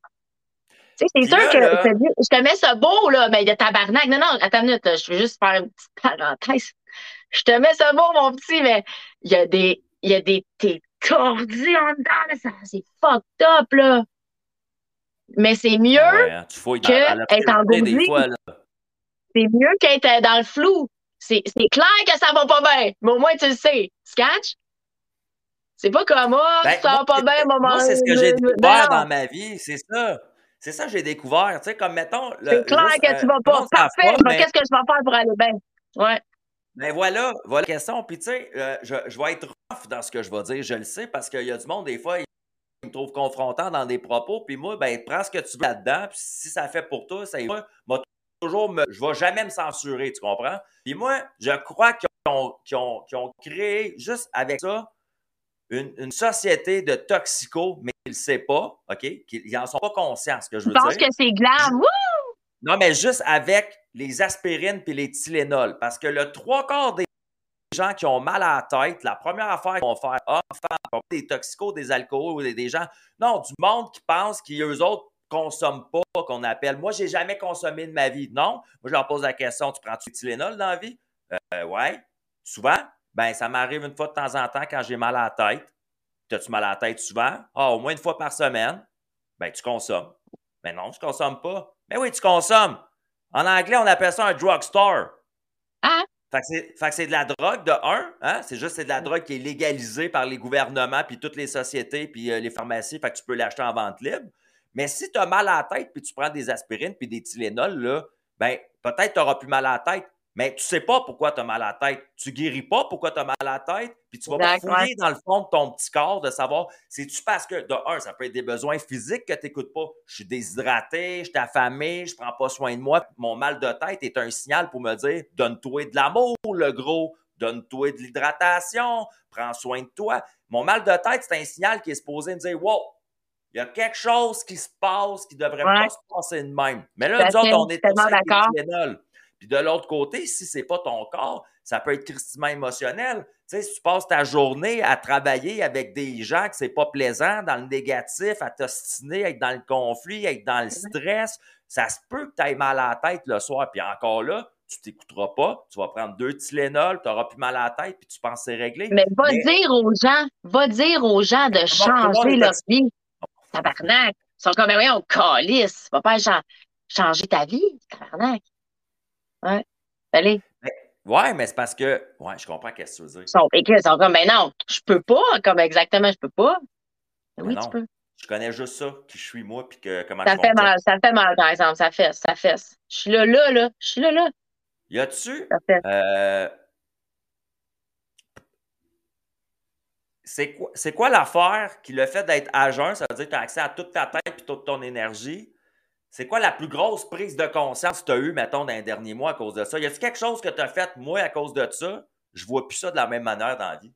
Tu sais, c'est sûr là, que là- je te, je mets ça beau, là, mais il y a tabarnak. Non, non, attends une minute, là, je veux juste faire une petite parenthèse. Je te mets ça beau, mon petit, mais il y a des, il y a des, t'es tordu en dedans, là, ça, c'est fucked up, là. Mais c'est mieux, Ah ouais, hein, tu que dans être l'obscurité engourdi. c'est mieux qu'être euh, dans le flou. C'est, clair que ça va pas bien, mais au moins tu le sais. Catches? C'est pas comme, ah, Ben, ça va pas bien, maman. Moi, c'est ce que j'ai découvert dans ma vie, c'est ça. C'est ça que j'ai découvert. Tu sais, comme mettons. C'est clair juste, que euh, tu vas pas. Parfait, mais- qu'est-ce que je vais faire pour aller bien? Ouais. Ben voilà, voilà la question. Puis tu sais, euh, je, je vais être rough dans ce que je vais dire, je le sais, parce qu'il y a du monde, des fois, ils trouvent confrontant dans des propos, puis moi, ben prends ce que tu veux là-dedans, puis si ça fait pour toi, ça y va. Moi, toujours me, je vais jamais me censurer, tu comprends? Puis moi, je crois qu'ils ont, qu'ils ont, ont créé, juste avec ça, une, une société de toxicos, mais ils ne le savent pas, OK? Qu'ils n'en sont pas conscients, ce que je Je veux pense dire. que c'est glam? Non, mais juste avec les aspirines puis les Tylenol. Parce que le trois quarts des gens qui ont mal à la tête, la première affaire qu'ils vont faire, femmes, des toxicos, des alcools ou des, des gens, non, du monde qui pense qu'eux autres consomment pas, qu'on appelle. Moi, j'ai jamais consommé de ma vie. Non. Moi, je leur pose la question, tu prends-tu du Tylenol dans la vie? Euh, ouais. Souvent? Ben, ça m'arrive une fois de temps en temps quand j'ai mal à la tête. T'as-tu mal à la tête souvent? Ah, au moins une fois par semaine. Ben, tu consommes. Ben non, tu consommes pas. Ben oui, tu consommes. En anglais, on appelle ça un drugstore. Ah. Fait que c'est- de la drogue de un, hein? C'est juste c'est de la drogue qui est légalisée par les gouvernements puis toutes les sociétés puis euh, les pharmacies, fait que tu peux l'acheter en vente libre. Mais si tu as mal à la tête puis tu prends des aspirines puis des Tylenol là, ben peut-être tu n'auras plus mal à la tête, mais tu sais pas pourquoi tu as mal à la tête. Tu guéris pas pourquoi tu as mal à la tête, puis tu vas pas fouiller dans le fond de ton petit corps de savoir c'est-tu parce que, de un, ça peut être des besoins physiques que tu n'écoutes pas. Je suis déshydraté, je suis affamé, je prends pas soin de moi. Mon mal de tête est un signal pour me dire donne-toi de l'amour, le gros, donne-toi de l'hydratation, prends soin de toi. Mon mal de tête, c'est un signal qui est supposé me dire wow, il y a quelque chose qui se passe qui devrait Ouais. pas se passer de même. Mais là, nous autres, on est tous d'accord. Puis de l'autre côté, si c'est pas ton corps, ça peut être tristement émotionnel. Tu sais, si tu passes ta journée à travailler avec des gens que c'est pas plaisant, dans le négatif, à t'ostiner, être dans le conflit, être dans le stress, ça se peut que tu aies mal à la tête le soir. Puis encore là, tu t'écouteras pas, tu vas prendre deux Tylenol, tu auras plus mal à la tête, puis tu penses que c'est réglé. Mais va Mais- dire aux gens, va dire aux gens de changer leur vie. Tabarnak. Ils sont comme, mais voyons, calice. Va pas cha- changer ta vie, tabarnak. Ouais. Allez. Ouais, mais c'est parce que. Ouais, je comprends ce que tu veux dire. Ils sont, ils sont comme, mais non, je peux pas. Comme exactement, je peux pas. Mais Mais oui, non. tu peux. Je connais juste ça, qui je suis moi, puis que, comment ça je fait mal, ça fait mal, par exemple, ça fesse, ça fesse. Je suis là, là, là, je suis là, là, Y a-tu. euh, c'est quoi, c'est quoi l'affaire qui le fait d'être à jeun, ça veut dire que tu as accès à toute ta tête et toute ton énergie? C'est quoi la plus grosse prise de conscience que tu as eue, mettons, dans les derniers mois à cause de ça? Y a-t-il quelque chose que tu as fait, moi, à cause de ça? Je vois plus ça de la même manière dans la vie.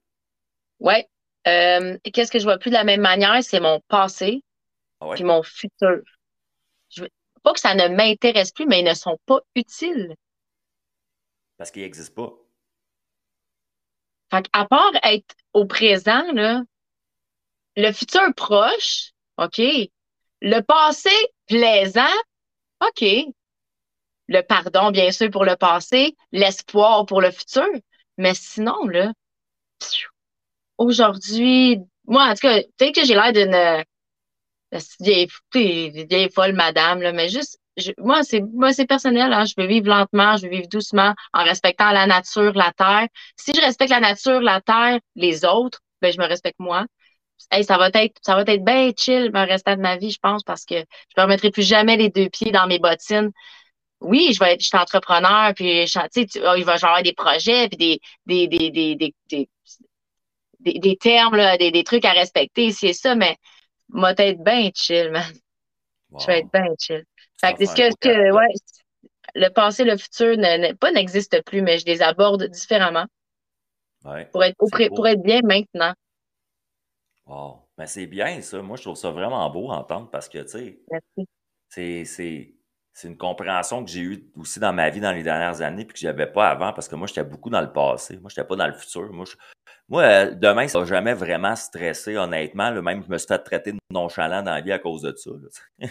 Ouais. Euh, qu'est-ce que je vois plus de la même manière? C'est mon passé Ah ouais? puis mon futur. Je pas que ça ne m'intéresse plus, mais ils ne sont pas utiles. Parce qu'il n'existe pas. Fait à part être au présent, là, le futur proche, OK. Le passé plaisant, OK. Le pardon, bien sûr, pour le passé, l'espoir pour le futur. Mais sinon, là, aujourd'hui, moi, en tout cas, peut-être que j'ai l'air d'une euh, vieille, folle madame, là, mais juste, moi, c'est moi, c'est personnel, hein, je veux vivre lentement, je veux vivre doucement, en respectant la nature, la terre. Si je respecte la nature, la terre, les autres, ben, je me respecte moi. Hey, ça va être, ça va être bien chill le restant de ma vie, je pense, parce que je ne remettrai plus jamais les deux pieds dans mes bottines. Oui, je vais être, je suis entrepreneur, puis je, tu oh, il va y avoir des projets, puis des, des, des, des, des, des, des- des termes, là, des, des trucs à respecter, c'est ça, mais moi, être bien chill, man. Wow. Je vais être bien chill. Fait que, que, que- ouais, le passé, le futur, ne, ne- pas n'existe plus, mais je les aborde différemment Ouais. pour être, pour être bien maintenant. Wow. Ben, c'est bien, ça. Moi, je trouve ça vraiment beau à entendre parce que, tu sais, c'est, une compréhension que j'ai eue aussi dans ma vie dans les dernières années puis que j'avais pas avant parce que moi, j'étais beaucoup dans le passé. Moi, j'étais pas dans le futur. Moi, je- moi euh, demain, ça m'a jamais vraiment stressé, honnêtement. là. même, je me suis fait traiter de nonchalant dans la vie à cause de ça. là.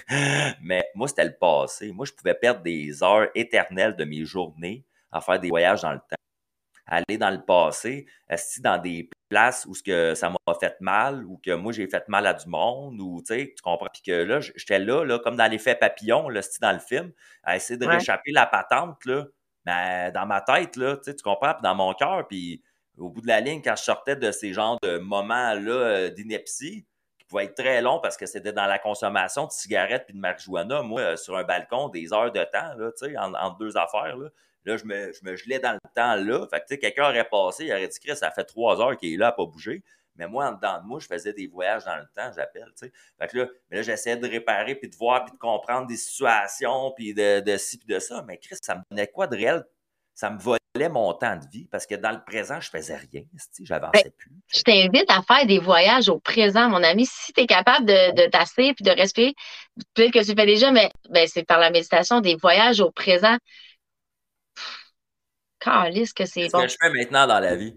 Mais moi, c'était le passé. Moi, je pouvais perdre des heures éternelles de mes journées à faire des voyages dans le temps. Aller dans le passé, esti, dans des places où ce que ça m'a fait mal ou que moi j'ai fait mal à du monde ou tu sais tu comprends? Puis que là j'étais là là comme dans l'effet papillon là dans le film à essayer de Ouais. réchapper la patente là. Mais dans ma tête là tu sais tu comprends? Puis dans mon cœur puis au bout de la ligne quand je sortais de ces genres de moments là d'ineptie qui pouvaient être très longs parce que c'était dans la consommation de cigarettes puis de marijuana moi euh, sur un balcon des heures de temps là tu sais en- entre deux affaires là Là, je me, je me gelais dans le temps là. Fait que, tu sais, quelqu'un aurait passé, il aurait dit, Chris, ça fait trois heures qu'il est là à pas bouger. Mais moi, en dedans de moi, je faisais des voyages dans le temps, j'appelle, tu sais. Fait que là, mais là j'essayais de réparer, puis de voir, puis de comprendre des situations, puis de, de ci, puis de ça. Mais Chris, ça me donnait quoi de réel? Ça me volait mon temps de vie, parce que dans le présent, je faisais rien, j'avançais plus. Je t'invite à faire des voyages au présent, mon ami. Si tu es capable de, de t'asseoir puis de respirer, peut-être que tu le fais déjà, mais ben, c'est par la méditation, des voyages au présent. Calisse que c'est C'est ce bon. que je fais maintenant dans la vie.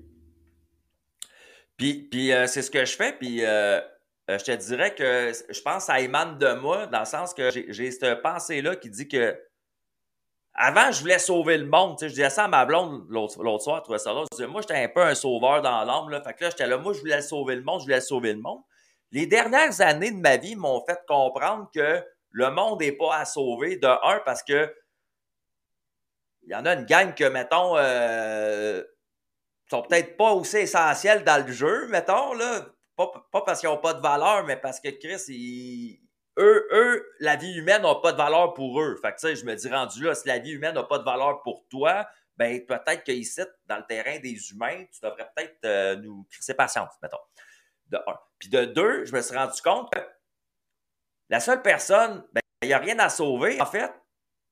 Puis, puis euh, c'est ce que je fais, puis euh, euh, je te dirais que je pense que ça émane de moi, dans le sens que j'ai cette pensée-là qui dit que avant, je voulais sauver le monde. Tu sais, je disais ça à ma blonde l'autre soir, je trouvais ça drôle. Je disais, moi, j'étais un peu un sauveur dans l'âme. Là. Fait que là, j'étais là, moi, je voulais sauver le monde, je voulais sauver le monde. Les dernières années de ma vie m'ont fait comprendre que le monde n'est pas à sauver. De un, parce que il y en a une gang que, mettons, euh, sont peut-être pas aussi essentiels dans le jeu, mettons, là. Pas, pas parce qu'ils n'ont pas de valeur, mais parce que Chris, ils- eux, eux, la vie humaine n'a pas de valeur pour eux. Fait que, tu sais, je me dis, rendu là, si la vie humaine n'a pas de valeur pour toi, ben peut-être qu'ici, dans le terrain des humains, tu devrais peut-être euh, nous crisser patience, mettons. De un. Puis de deux, je me suis rendu compte que la seule personne, ben, il n'y a rien à sauver, en fait.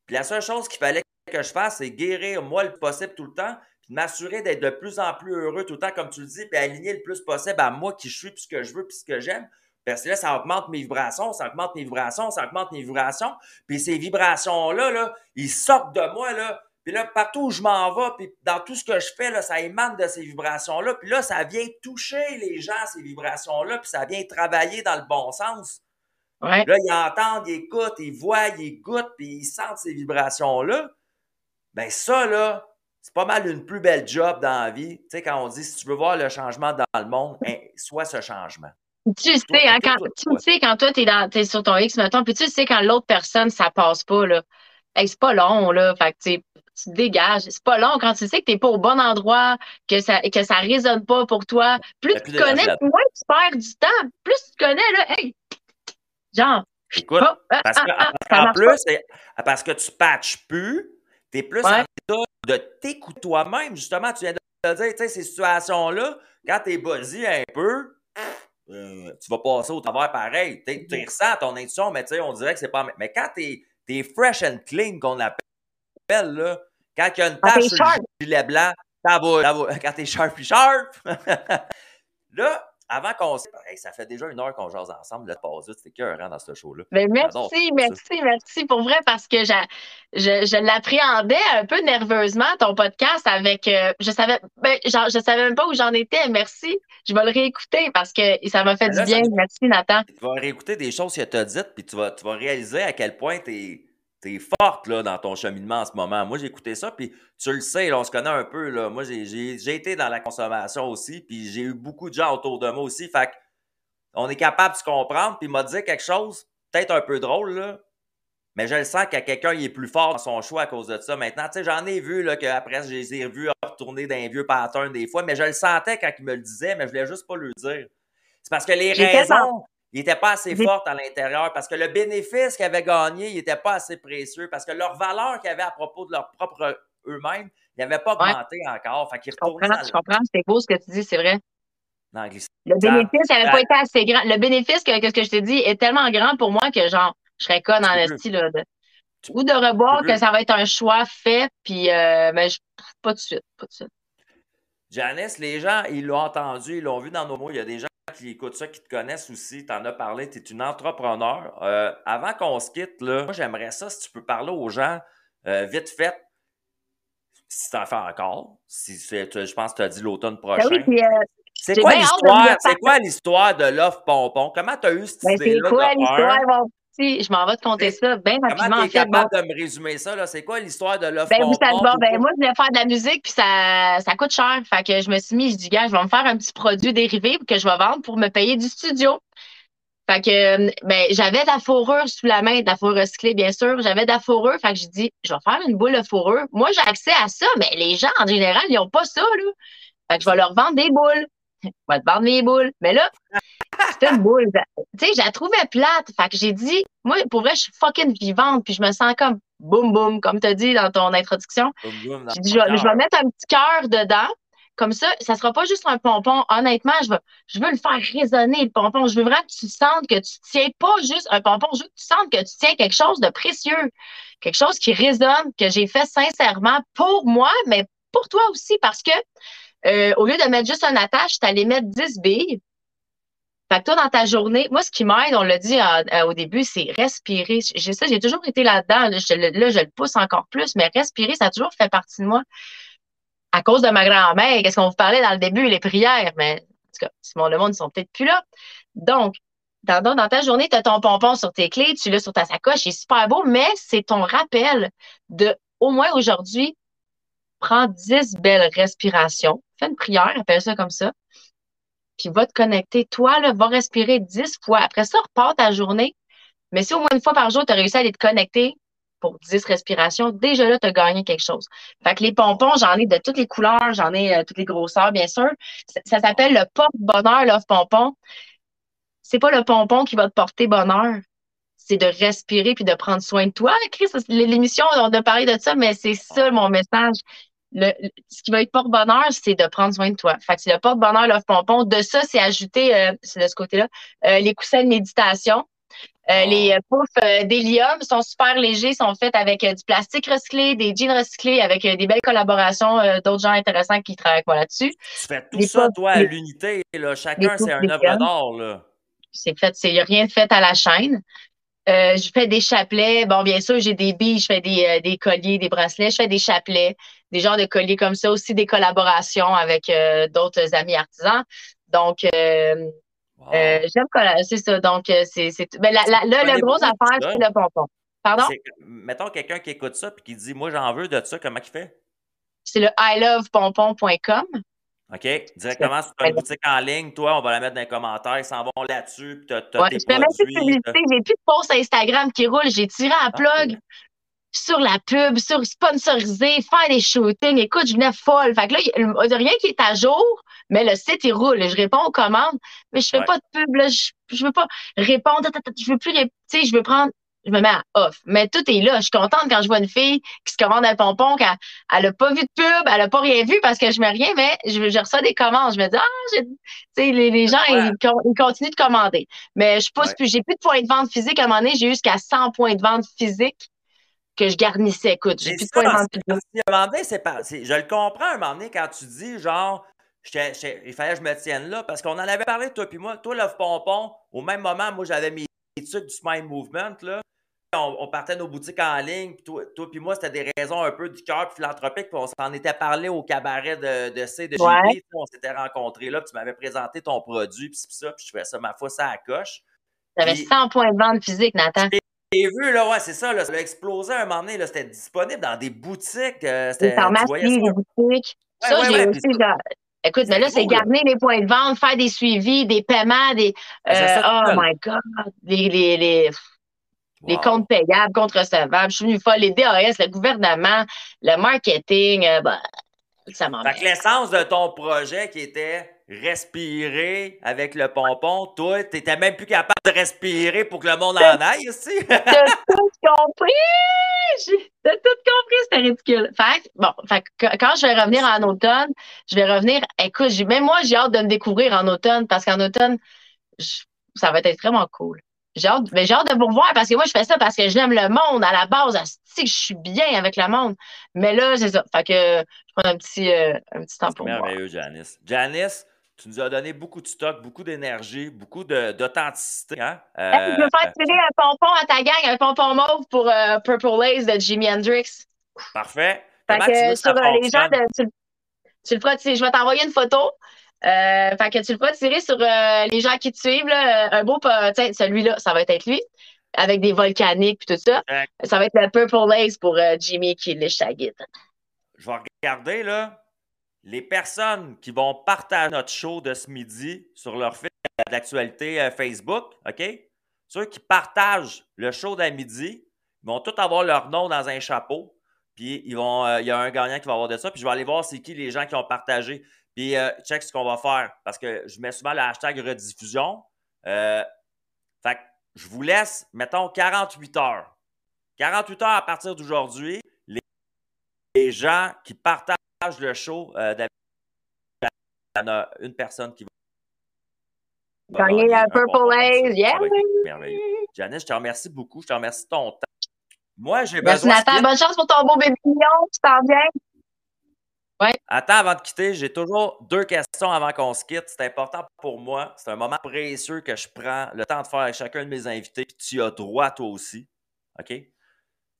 Puis la seule chose qu'il fallait que je fasse, c'est guérir moi le possible tout le temps, puis m'assurer d'être de plus en plus heureux tout le temps, comme tu le dis, puis aligner le plus possible à moi qui je suis, puis ce que je veux, puis ce que j'aime. Parce que là, ça augmente mes vibrations, ça augmente mes vibrations, ça augmente mes vibrations. Puis ces vibrations-là, là, ils sortent de moi, là. Puis là, partout où je m'en vais, puis dans tout ce que je fais, là, ça émane de ces vibrations-là. Puis là, ça vient toucher les gens, ces vibrations-là, puis ça vient travailler dans le bon sens. Ouais. Là, ils entendent, ils écoutent, ils voient, ils goûtent, puis ils sentent ces vibrations-là. Ben ça, là, c'est pas mal une plus belle job dans la vie. Tu sais, quand on dit, si tu veux voir le changement dans le monde, hein, soit ce changement. Tu Toi, sais, hein, quand, toi, tu toi. sais, quand toi, dans, t'es sur ton X, mettons, puis tu sais quand l'autre personne, ça passe pas, là. Hey, c'est pas long, là. Fait que, tu tu dégages. C'est pas long quand tu sais que t'es pas au bon endroit, que ça, que ça résonne pas pour toi. Plus tu te connais, moins tu perds du temps. Plus tu te connais, là, hey, Genre, Écoute, oh, ah, parce ah, que, ah, en marche plus, parce que tu patches plus, tu es plus Ouais. en état de t'écouter toi-même. Justement, tu viens de le dire, tu sais, ces situations-là, quand tu es buzzy un peu, euh, tu vas passer au travers pareil. Tu tu ressens ton intuition, mais tu sais, on dirait que c'est pas. Mais quand tu es, fresh and clean, qu'on appelle, là, quand il y a une tache sur le gilet blanc, ça va, ça va. Quand t'es sharp, puis sharp. là, avant qu'on se. Hey, ça fait déjà une heure qu'on jase ensemble, là, passe c'était cœur dans ce show-là. Ben, J'adore merci, merci, merci pour vrai parce que je, je l'appréhendais un peu nerveusement ton podcast avec euh, je savais ben, genre, je savais même pas où j'en étais. Merci. Je vais le réécouter parce que ça m'a fait Ben là, du bien. ça- Merci Nathan. tu vas réécouter des choses qu'il t'a dites, puis tu vas, tu vas réaliser à quel point tu es, forte là, dans ton cheminement en ce moment. Moi, j'ai écouté ça, puis tu le sais, là, on se connaît un peu. Là. Moi, j'ai- j'ai j'ai été dans la consommation aussi, puis j'ai eu beaucoup de gens autour de moi aussi. Fait que on est capable de se comprendre, puis il m'a dit quelque chose, peut-être un peu drôle, là, mais je le sens qu'il y a quelqu'un qui est plus fort dans son choix à cause de ça. Maintenant, tu sais, j'en ai vu là, qu'après, je les ai revus retourner dans les vieux patterns des fois, mais je le sentais quand il me le disait, mais je voulais juste pas le dire. C'est parce que les raisons, ils n'étaient pas assez fortes à l'intérieur, parce que le bénéfice qu'ils avaient gagné, il n'était pas assez précieux, parce que leur valeur qu'ils avaient à propos de leur propre eux-mêmes, il n'avait pas Ouais. augmenté encore. Fait qu'ils Je retournaient comprends, dans, je comprends. C'est beau ce que tu dis, c'est vrai. Le bénéfice n'avait pas été assez grand. Le bénéfice que, que ce que je t'ai dit est tellement grand pour moi que genre, je serais conne en esti de- Ou de peux. que ça va être un choix fait, puis euh, mais je, pas de suite, pas de suite. Janice, les gens, ils l'ont entendu, ils l'ont vu dans nos mots. Il y a des gens qui écoutent ça, qui te connaissent aussi. Tu en as parlé, tu es une entrepreneur. Euh, avant qu'on se quitte, là, moi, j'aimerais ça si tu peux parler aux gens euh, vite fait, si tu en fais encore. Si, c'est- je pense que tu as dit l'automne Ben prochain. oui, euh, c'est quoi l'histoire? C'est quoi de l'offre pompon? Comment tu as eu cette ben, c'est idée-là quoi de l'histoire, Je m'en vais te C'est- ça bien Comment rapidement. tu En es fait, bon, capable de me résumer ça? là? C'est quoi l'histoire de l'offre Ben, bon, ben, moi, je voulais faire de la musique, puis ça, ça coûte cher. Fait que je me suis mis, je dis, gars, je vais me faire un petit produit dérivé que je vais vendre pour me payer du studio. Fait que, euh, ben, j'avais de la fourrure sous la main, de la fourrure recyclée, bien sûr. J'avais de la fourrure. Fait que j'ai dit, je vais faire une boule de fourrure. Moi, j'ai accès à ça, mais les gens, en général, ils n'ont pas ça, là. Fait que je vais leur vendre des boules. Je vais te vendre mes boules. Mais là, c'est une boule. Tu sais, je la trouvais plate. Fait que j'ai dit, moi, pour vrai, je suis fucking vivante, puis je me sens comme boum boum, comme tu as dit dans ton introduction. Boum, boum, J'ai dit, je vais, je vais cœur. mettre un petit cœur dedans. Comme ça, ça sera pas juste un pompon. Honnêtement, je veux, je veux le faire résonner, le pompon. Je veux vraiment que tu sentes que tu tiens pas juste un pompon. Je veux que tu sentes que tu tiens quelque chose de précieux. Quelque chose qui résonne, que j'ai fait sincèrement pour moi, mais pour toi aussi, parce que euh, au lieu de mettre juste un attache, tu allais mettre 10 billes. Fait que toi, dans ta journée, moi, ce qui m'aide, on l'a dit à- à- au début, c'est respirer. J'ai ça, j'ai toujours été là-dedans. Là, je, le- pousse encore plus, mais respirer, ça a toujours fait partie de moi. À cause de ma grand-mère, qu'est-ce qu'on vous parlait dans le début, les prières, mais en tout cas, Simon Le Monde, ils sont peut-être plus là. Donc, dans ta journée, tu as ton pompon sur tes clés, tu l'as sur ta sacoche, c'est super beau, mais c'est ton rappel de, au moins aujourd'hui, prends 10 belles respirations, fais une prière, appelle ça comme ça, puis va te connecter. Toi, là, va respirer 10 fois. Après ça, repars ta journée. Mais si au moins une fois par jour, tu as réussi à aller te connecter pour 10 respirations, déjà là, tu as gagné quelque chose. Fait que les pompons, j'en ai de toutes les couleurs, j'en ai euh, toutes les grosseurs, bien sûr. Ça, s'appelle le porte-bonheur, Love Pompon. C'est pas le pompon qui va te porter bonheur. C'est de respirer puis de prendre soin de toi. Chris, l'émission, on a parlé de ça, mais c'est ça mon message. Le, ce qui va être porte-bonheur, c'est de prendre soin de toi. Fait que c'est le porte-bonheur Love Pompon. De ça, c'est ajouter, euh, c'est de ce côté-là, euh, les coussins de méditation. Euh, Oh. Les poufs d'hélium sont super légers, sont faits avec du plastique recyclé, des jeans recyclés, avec des belles collaborations d'autres gens intéressants qui travaillent avec moi là-dessus. Tu fais tout Les ça, poufs, toi, à l'unité. Chacun, c'est un œuvre d'art. C'est fait, c'est rien de fait à la chaîne. Euh, je fais des chapelets. Bon, bien sûr, j'ai des billes, je fais des, euh, des colliers, des bracelets, je fais des chapelets, des genres de colliers comme ça, aussi des collaborations avec euh, d'autres amis artisans. Donc, Wow. j'aime c'est ça. Donc, c'est, ben, la, la- là, connais le gros affaire, c'est le pompon. Pardon? Mettons quelqu'un qui écoute ça et qui dit Moi, j'en veux de ça, comment il fait? C'est le ilovepompon.com. OK? Directement sur une boutique en ligne, toi, on va la mettre dans les commentaires, ils s'en vont là-dessus, puis t'as Ouais, tes produits. J'ai plus de posts Instagram qui roulent. J'ai tiré à Ah, plug. sur la pub, sur sponsoriser, faire des shootings. Écoute, je venais folle. Fait que là, il n'y a rien qui est à jour, mais le site, il roule. Je réponds aux commandes, mais je fais Ouais. pas de pub. Là. Je, je veux pas répondre. Je veux plus Tu sais, je veux prendre. Je me mets à off. Mais tout est là. Je suis contente quand je vois une fille qui se commande un pompon, qu'elle elle a pas vu de pub, elle a pas rien vu parce que je mets rien, mais je, je reçois des commandes. Je me dis, ah, j'ai- tu sais, les, les gens, Ouais. ils, con- ils continuent de commander. Mais je pousse Ouais. plus. J'ai plus de points de vente physique. À un moment donné, j'ai eu jusqu'à 100 points de vente physiques que je garnissais. Écoute, j'ai plus de points de vente qu'à un moment donné, c'est pas. c'est- Je le comprends à un moment donné quand tu dis genre. j'étais- j'étais- il fallait que je me tienne là parce qu'on en avait parlé, toi puis moi. Toi, Love Pompon, au même moment, moi, j'avais mes trucs du Smile Movement. Là. On, on partait nos boutiques en ligne. Puis toi, toi puis moi, c'était des raisons un peu du cœur philanthropique. Puis on s'en était parlé au cabaret de, de C, de. Ouais. Tu sais, On s'était rencontrés là. Puis tu m'avais présenté ton produit. Puis ça. Puis je fais ça, ma foi, ça à coche. J'avais Puis- 100 points de vente physiques, Nathan. J'ai vu, là, ouais, c'est ça, là, ça a explosé à un moment donné, là, c'était disponible dans des boutiques. euh, c'était- tu pharmacies, ça. boutiques. Ouais, ça, ouais, j'ai aussi. genre- Écoute, mais là, c'est là. garder les points de vente, faire des suivis, des paiements, des. Ben, euh, oh my God! Les, les, les, les comptes payables, comptes recevables. Je suis venue folle. Les DAS, le gouvernement, le marketing, euh, bah, ça Fait m'emmerde. que l'essence de ton projet qui était respirer avec le pompon, toi, t'étais même plus capable de respirer pour que le monde en aille aussi. T'as tout compris! T'as tout compris, c'était ridicule. Fait que, bon, fait que quand- je vais revenir en automne, je vais revenir. Écoute, même moi, j'ai hâte de me découvrir en automne parce qu'en automne, je- ça va être vraiment cool. J'ai hâte, mais j'ai hâte de vous revoir parce que moi, je fais ça parce que j'aime le monde à la base. je suis bien avec le monde. Mais là, c'est ça. Fait que je prends un petit, euh, un petit temps pour moi. merveilleux, Janice. Janice, tu nous as donné beaucoup de stock, beaucoup d'énergie, beaucoup d'authenticité. Hein? Euh, Hey, je veux faire tirer un pompon à ta gang, un pompon mauve pour euh, Purple Lace de Jimi Hendrix. parfait. Fait que tu veux sur euh, les gens, de, tu, le- tu le feras tirer. Je vais t'envoyer une photo. Euh, fait que tu le feras tirer sur euh, les gens qui te suivent. Là, Euh, un beau, pa- tiens, celui-là, ça va être lui, avec des volcaniques et tout ça. Ça va être le Purple Lace pour euh, Jimmy qui liche sa guitare. Je vais regarder, là, les personnes qui vont partager notre show de ce midi sur leur fil d'actualité Facebook, OK? Ceux qui partagent le show d'à midi, ils vont tous avoir leur nom dans un chapeau. Puis ils vont, euh, il y a un gagnant qui va avoir de ça. Puis je vais aller voir c'est qui les gens qui ont partagé. Puis euh, check ce qu'on va faire. Parce que je mets souvent le hashtag rediffusion. Euh, fait que je vous laisse, mettons, 48 heures. 48 heures à partir d'aujourd'hui les gens qui partagent le show, euh, il y en a une personne qui va Gagner un Purple ça. Lace, yeah! Janice, je te remercie beaucoup. Je te remercie de ton temps. Moi, j'ai besoin Nathan. de... Bonne chance pour ton beau bébé mignon. Tu t'en viens? Attends, avant de quitter, j'ai toujours deux questions avant qu'on se quitte. C'est important pour moi. C'est un moment précieux que je prends le temps de faire avec chacun de mes invités. Puis tu as droit, toi aussi. OK?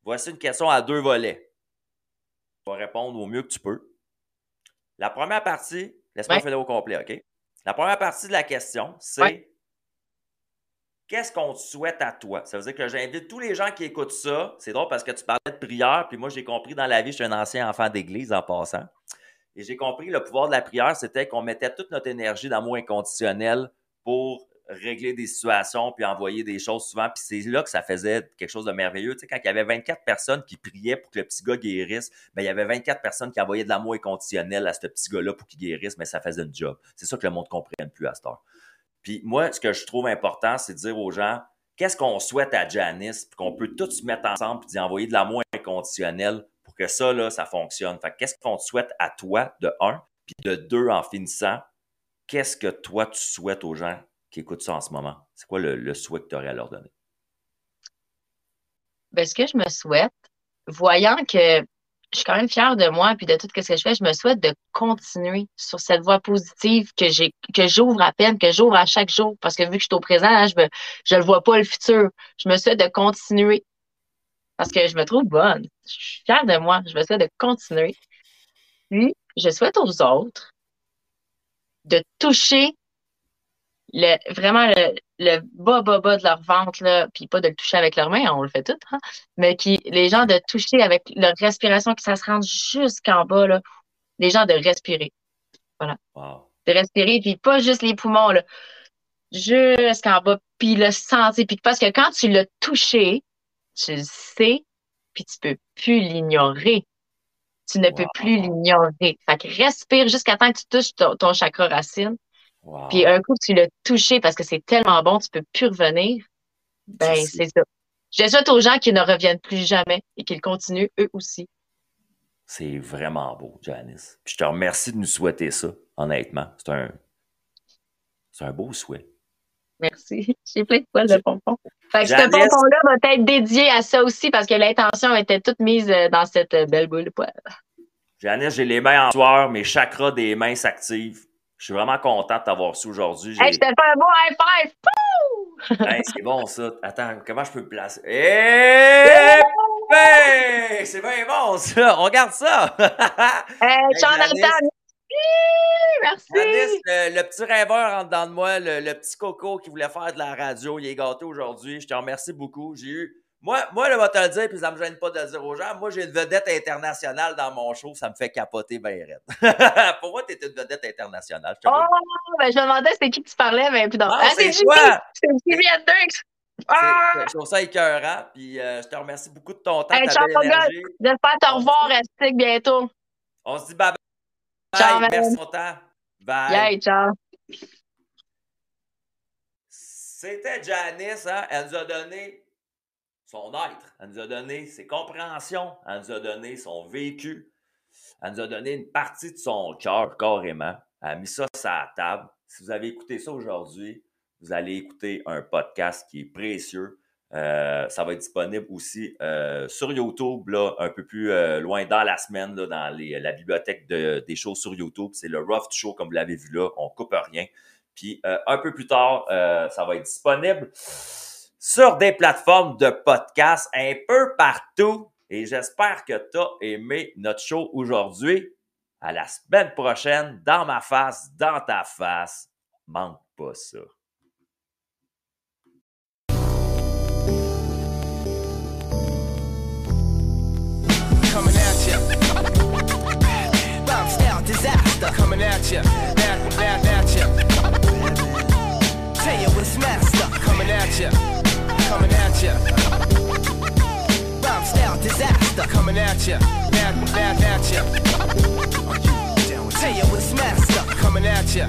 Voici une question à deux volets. Tu vas répondre au mieux que tu peux. La première partie, laisse-moi Ouais. finir au complet, OK? La première partie de la question, c'est Ouais. qu'est-ce qu'on te souhaite à toi? Ça veut dire que j'invite tous les gens qui écoutent ça. C'est drôle parce que tu parlais de prière, puis moi, j'ai compris dans la vie, je suis un ancien enfant d'église en passant. Et j'ai compris le pouvoir de la prière, c'était qu'on mettait toute notre énergie d'amour inconditionnel pour régler des situations puis envoyer des choses souvent. Puis c'est là que ça faisait quelque chose de merveilleux. Tu sais, quand il y avait 24 personnes qui priaient pour que le petit gars guérisse, ben, il y avait 24 personnes qui envoyaient de l'amour inconditionnel à ce petit gars-là pour qu'il guérisse, mais ça faisait une job. C'est ça que le monde ne comprenne plus à cette heure. Puis moi, ce que je trouve important, c'est de dire aux gens, qu'est-ce qu'on souhaite à Janice, puis qu'on peut tous se mettre ensemble puis d'y envoyer de l'amour inconditionnel que ça, là, ça fonctionne. Fait que qu'est-ce qu'on te souhaite à toi, de un, puis de deux, en finissant, qu'est-ce que toi, tu souhaites aux gens qui écoutent ça en ce moment? C'est quoi le, souhait que tu aurais à leur donner? Ben, ce que je me souhaite, voyant que je suis quand même fière de moi puis de tout ce que je fais, je me souhaite de continuer sur cette voie positive que j'ai que j'ouvre à peine, que j'ouvre à chaque jour parce que vu que je suis au présent, hein, je je le vois pas le futur. Je me souhaite de continuer parce que je me trouve bonne. Je suis fière de moi. Je me souhaite de continuer. Puis, je souhaite aux autres de toucher le, vraiment le, le bas, bas, bas de leur ventre, là, puis pas de le toucher avec leurs mains, on le fait tout, hein, mais qui, les gens de toucher avec leur respiration, que ça se rende jusqu'en bas, là, les gens de respirer, Wow. de respirer, puis pas juste les poumons, là, jusqu'en bas, puis le sentir, puis parce que quand tu l'as touché, tu le sais, puis tu peux plus l'ignorer. Tu ne peux plus l'ignorer. Fait que respire jusqu'à temps que tu touches ton, ton chakra racine. Wow. Puis un coup tu l'as touché parce que c'est tellement bon, tu peux plus revenir. Ben, C'est- c'est ça. Je souhaite aux gens qui ne reviennent plus jamais et qu'ils continuent eux aussi. C'est vraiment beau, Janice. Puis je te remercie de nous souhaiter ça, honnêtement. C'est un, c'est un beau souhait. Merci. J'ai plein de poils de pompons. Fait que ce pompon-là va être dédié à ça aussi parce que l'intention était toute mise euh, dans cette euh, belle boule de poils. Janice, j'ai les mains en sueur, mes chakras des mains s'activent. Je suis vraiment content de t'avoir reçu aujourd'hui. Hey, je te fais un beau high five! Hey, c'est bon ça. Attends, comment je peux me placer? Eh! ben, c'est bien bon ça. On regarde ça. Hey, Hey, Jonathan. Merci! Janice, le, le petit rêveur en dedans de moi, le, le petit coco qui voulait faire de la radio, il est gâté aujourd'hui. Je te remercie beaucoup. J'ai eu. Moi, moi, je vais te le dire, puis ça me gêne pas de le dire aux gens. Moi, j'ai une vedette internationale dans mon show, ça me fait capoter raide. Pour moi, t'es une vedette internationale. Je te Oh, ben, je me demandais c'était qui tu parlais, mais puis non. Non, Ah, c'est toi! C'est Jimmy Hendrix! Ah! Je trouve ça écœurant, puis euh, je te remercie beaucoup de ton temps, Hey. J'espère te revoir à Stick bientôt. On se dit bye bye. Ciao, Merci man. de ton temps. Bye. Yay, ciao. C'était Janice, hein? Elle nous a donné son être. Elle nous a donné ses compréhensions. Elle nous a donné son vécu. Elle nous a donné une partie de son cœur, carrément. Elle a mis ça sur la table. Si vous avez écouté ça aujourd'hui, vous allez écouter un podcast qui est précieux. Euh, ça va être disponible aussi euh, sur YouTube, là, un peu plus euh, loin dans la semaine, là, dans les- la bibliothèque de- des shows sur YouTube. C'est le Rough Show, comme vous l'avez vu là. On coupe rien. Puis euh, un peu plus tard, euh, ça va être disponible sur des plateformes de podcast un peu partout. Et j'espère que tu as aimé notre show aujourd'hui. À la semaine prochaine, dans ma face, dans ta face. Manque pas ça. Disaster coming at ya. Back, back at ya. Tell you what's master coming at ya. Coming at ya. Bounce down, disaster coming at ya. Back, back at ya. Tell you what's master coming at ya.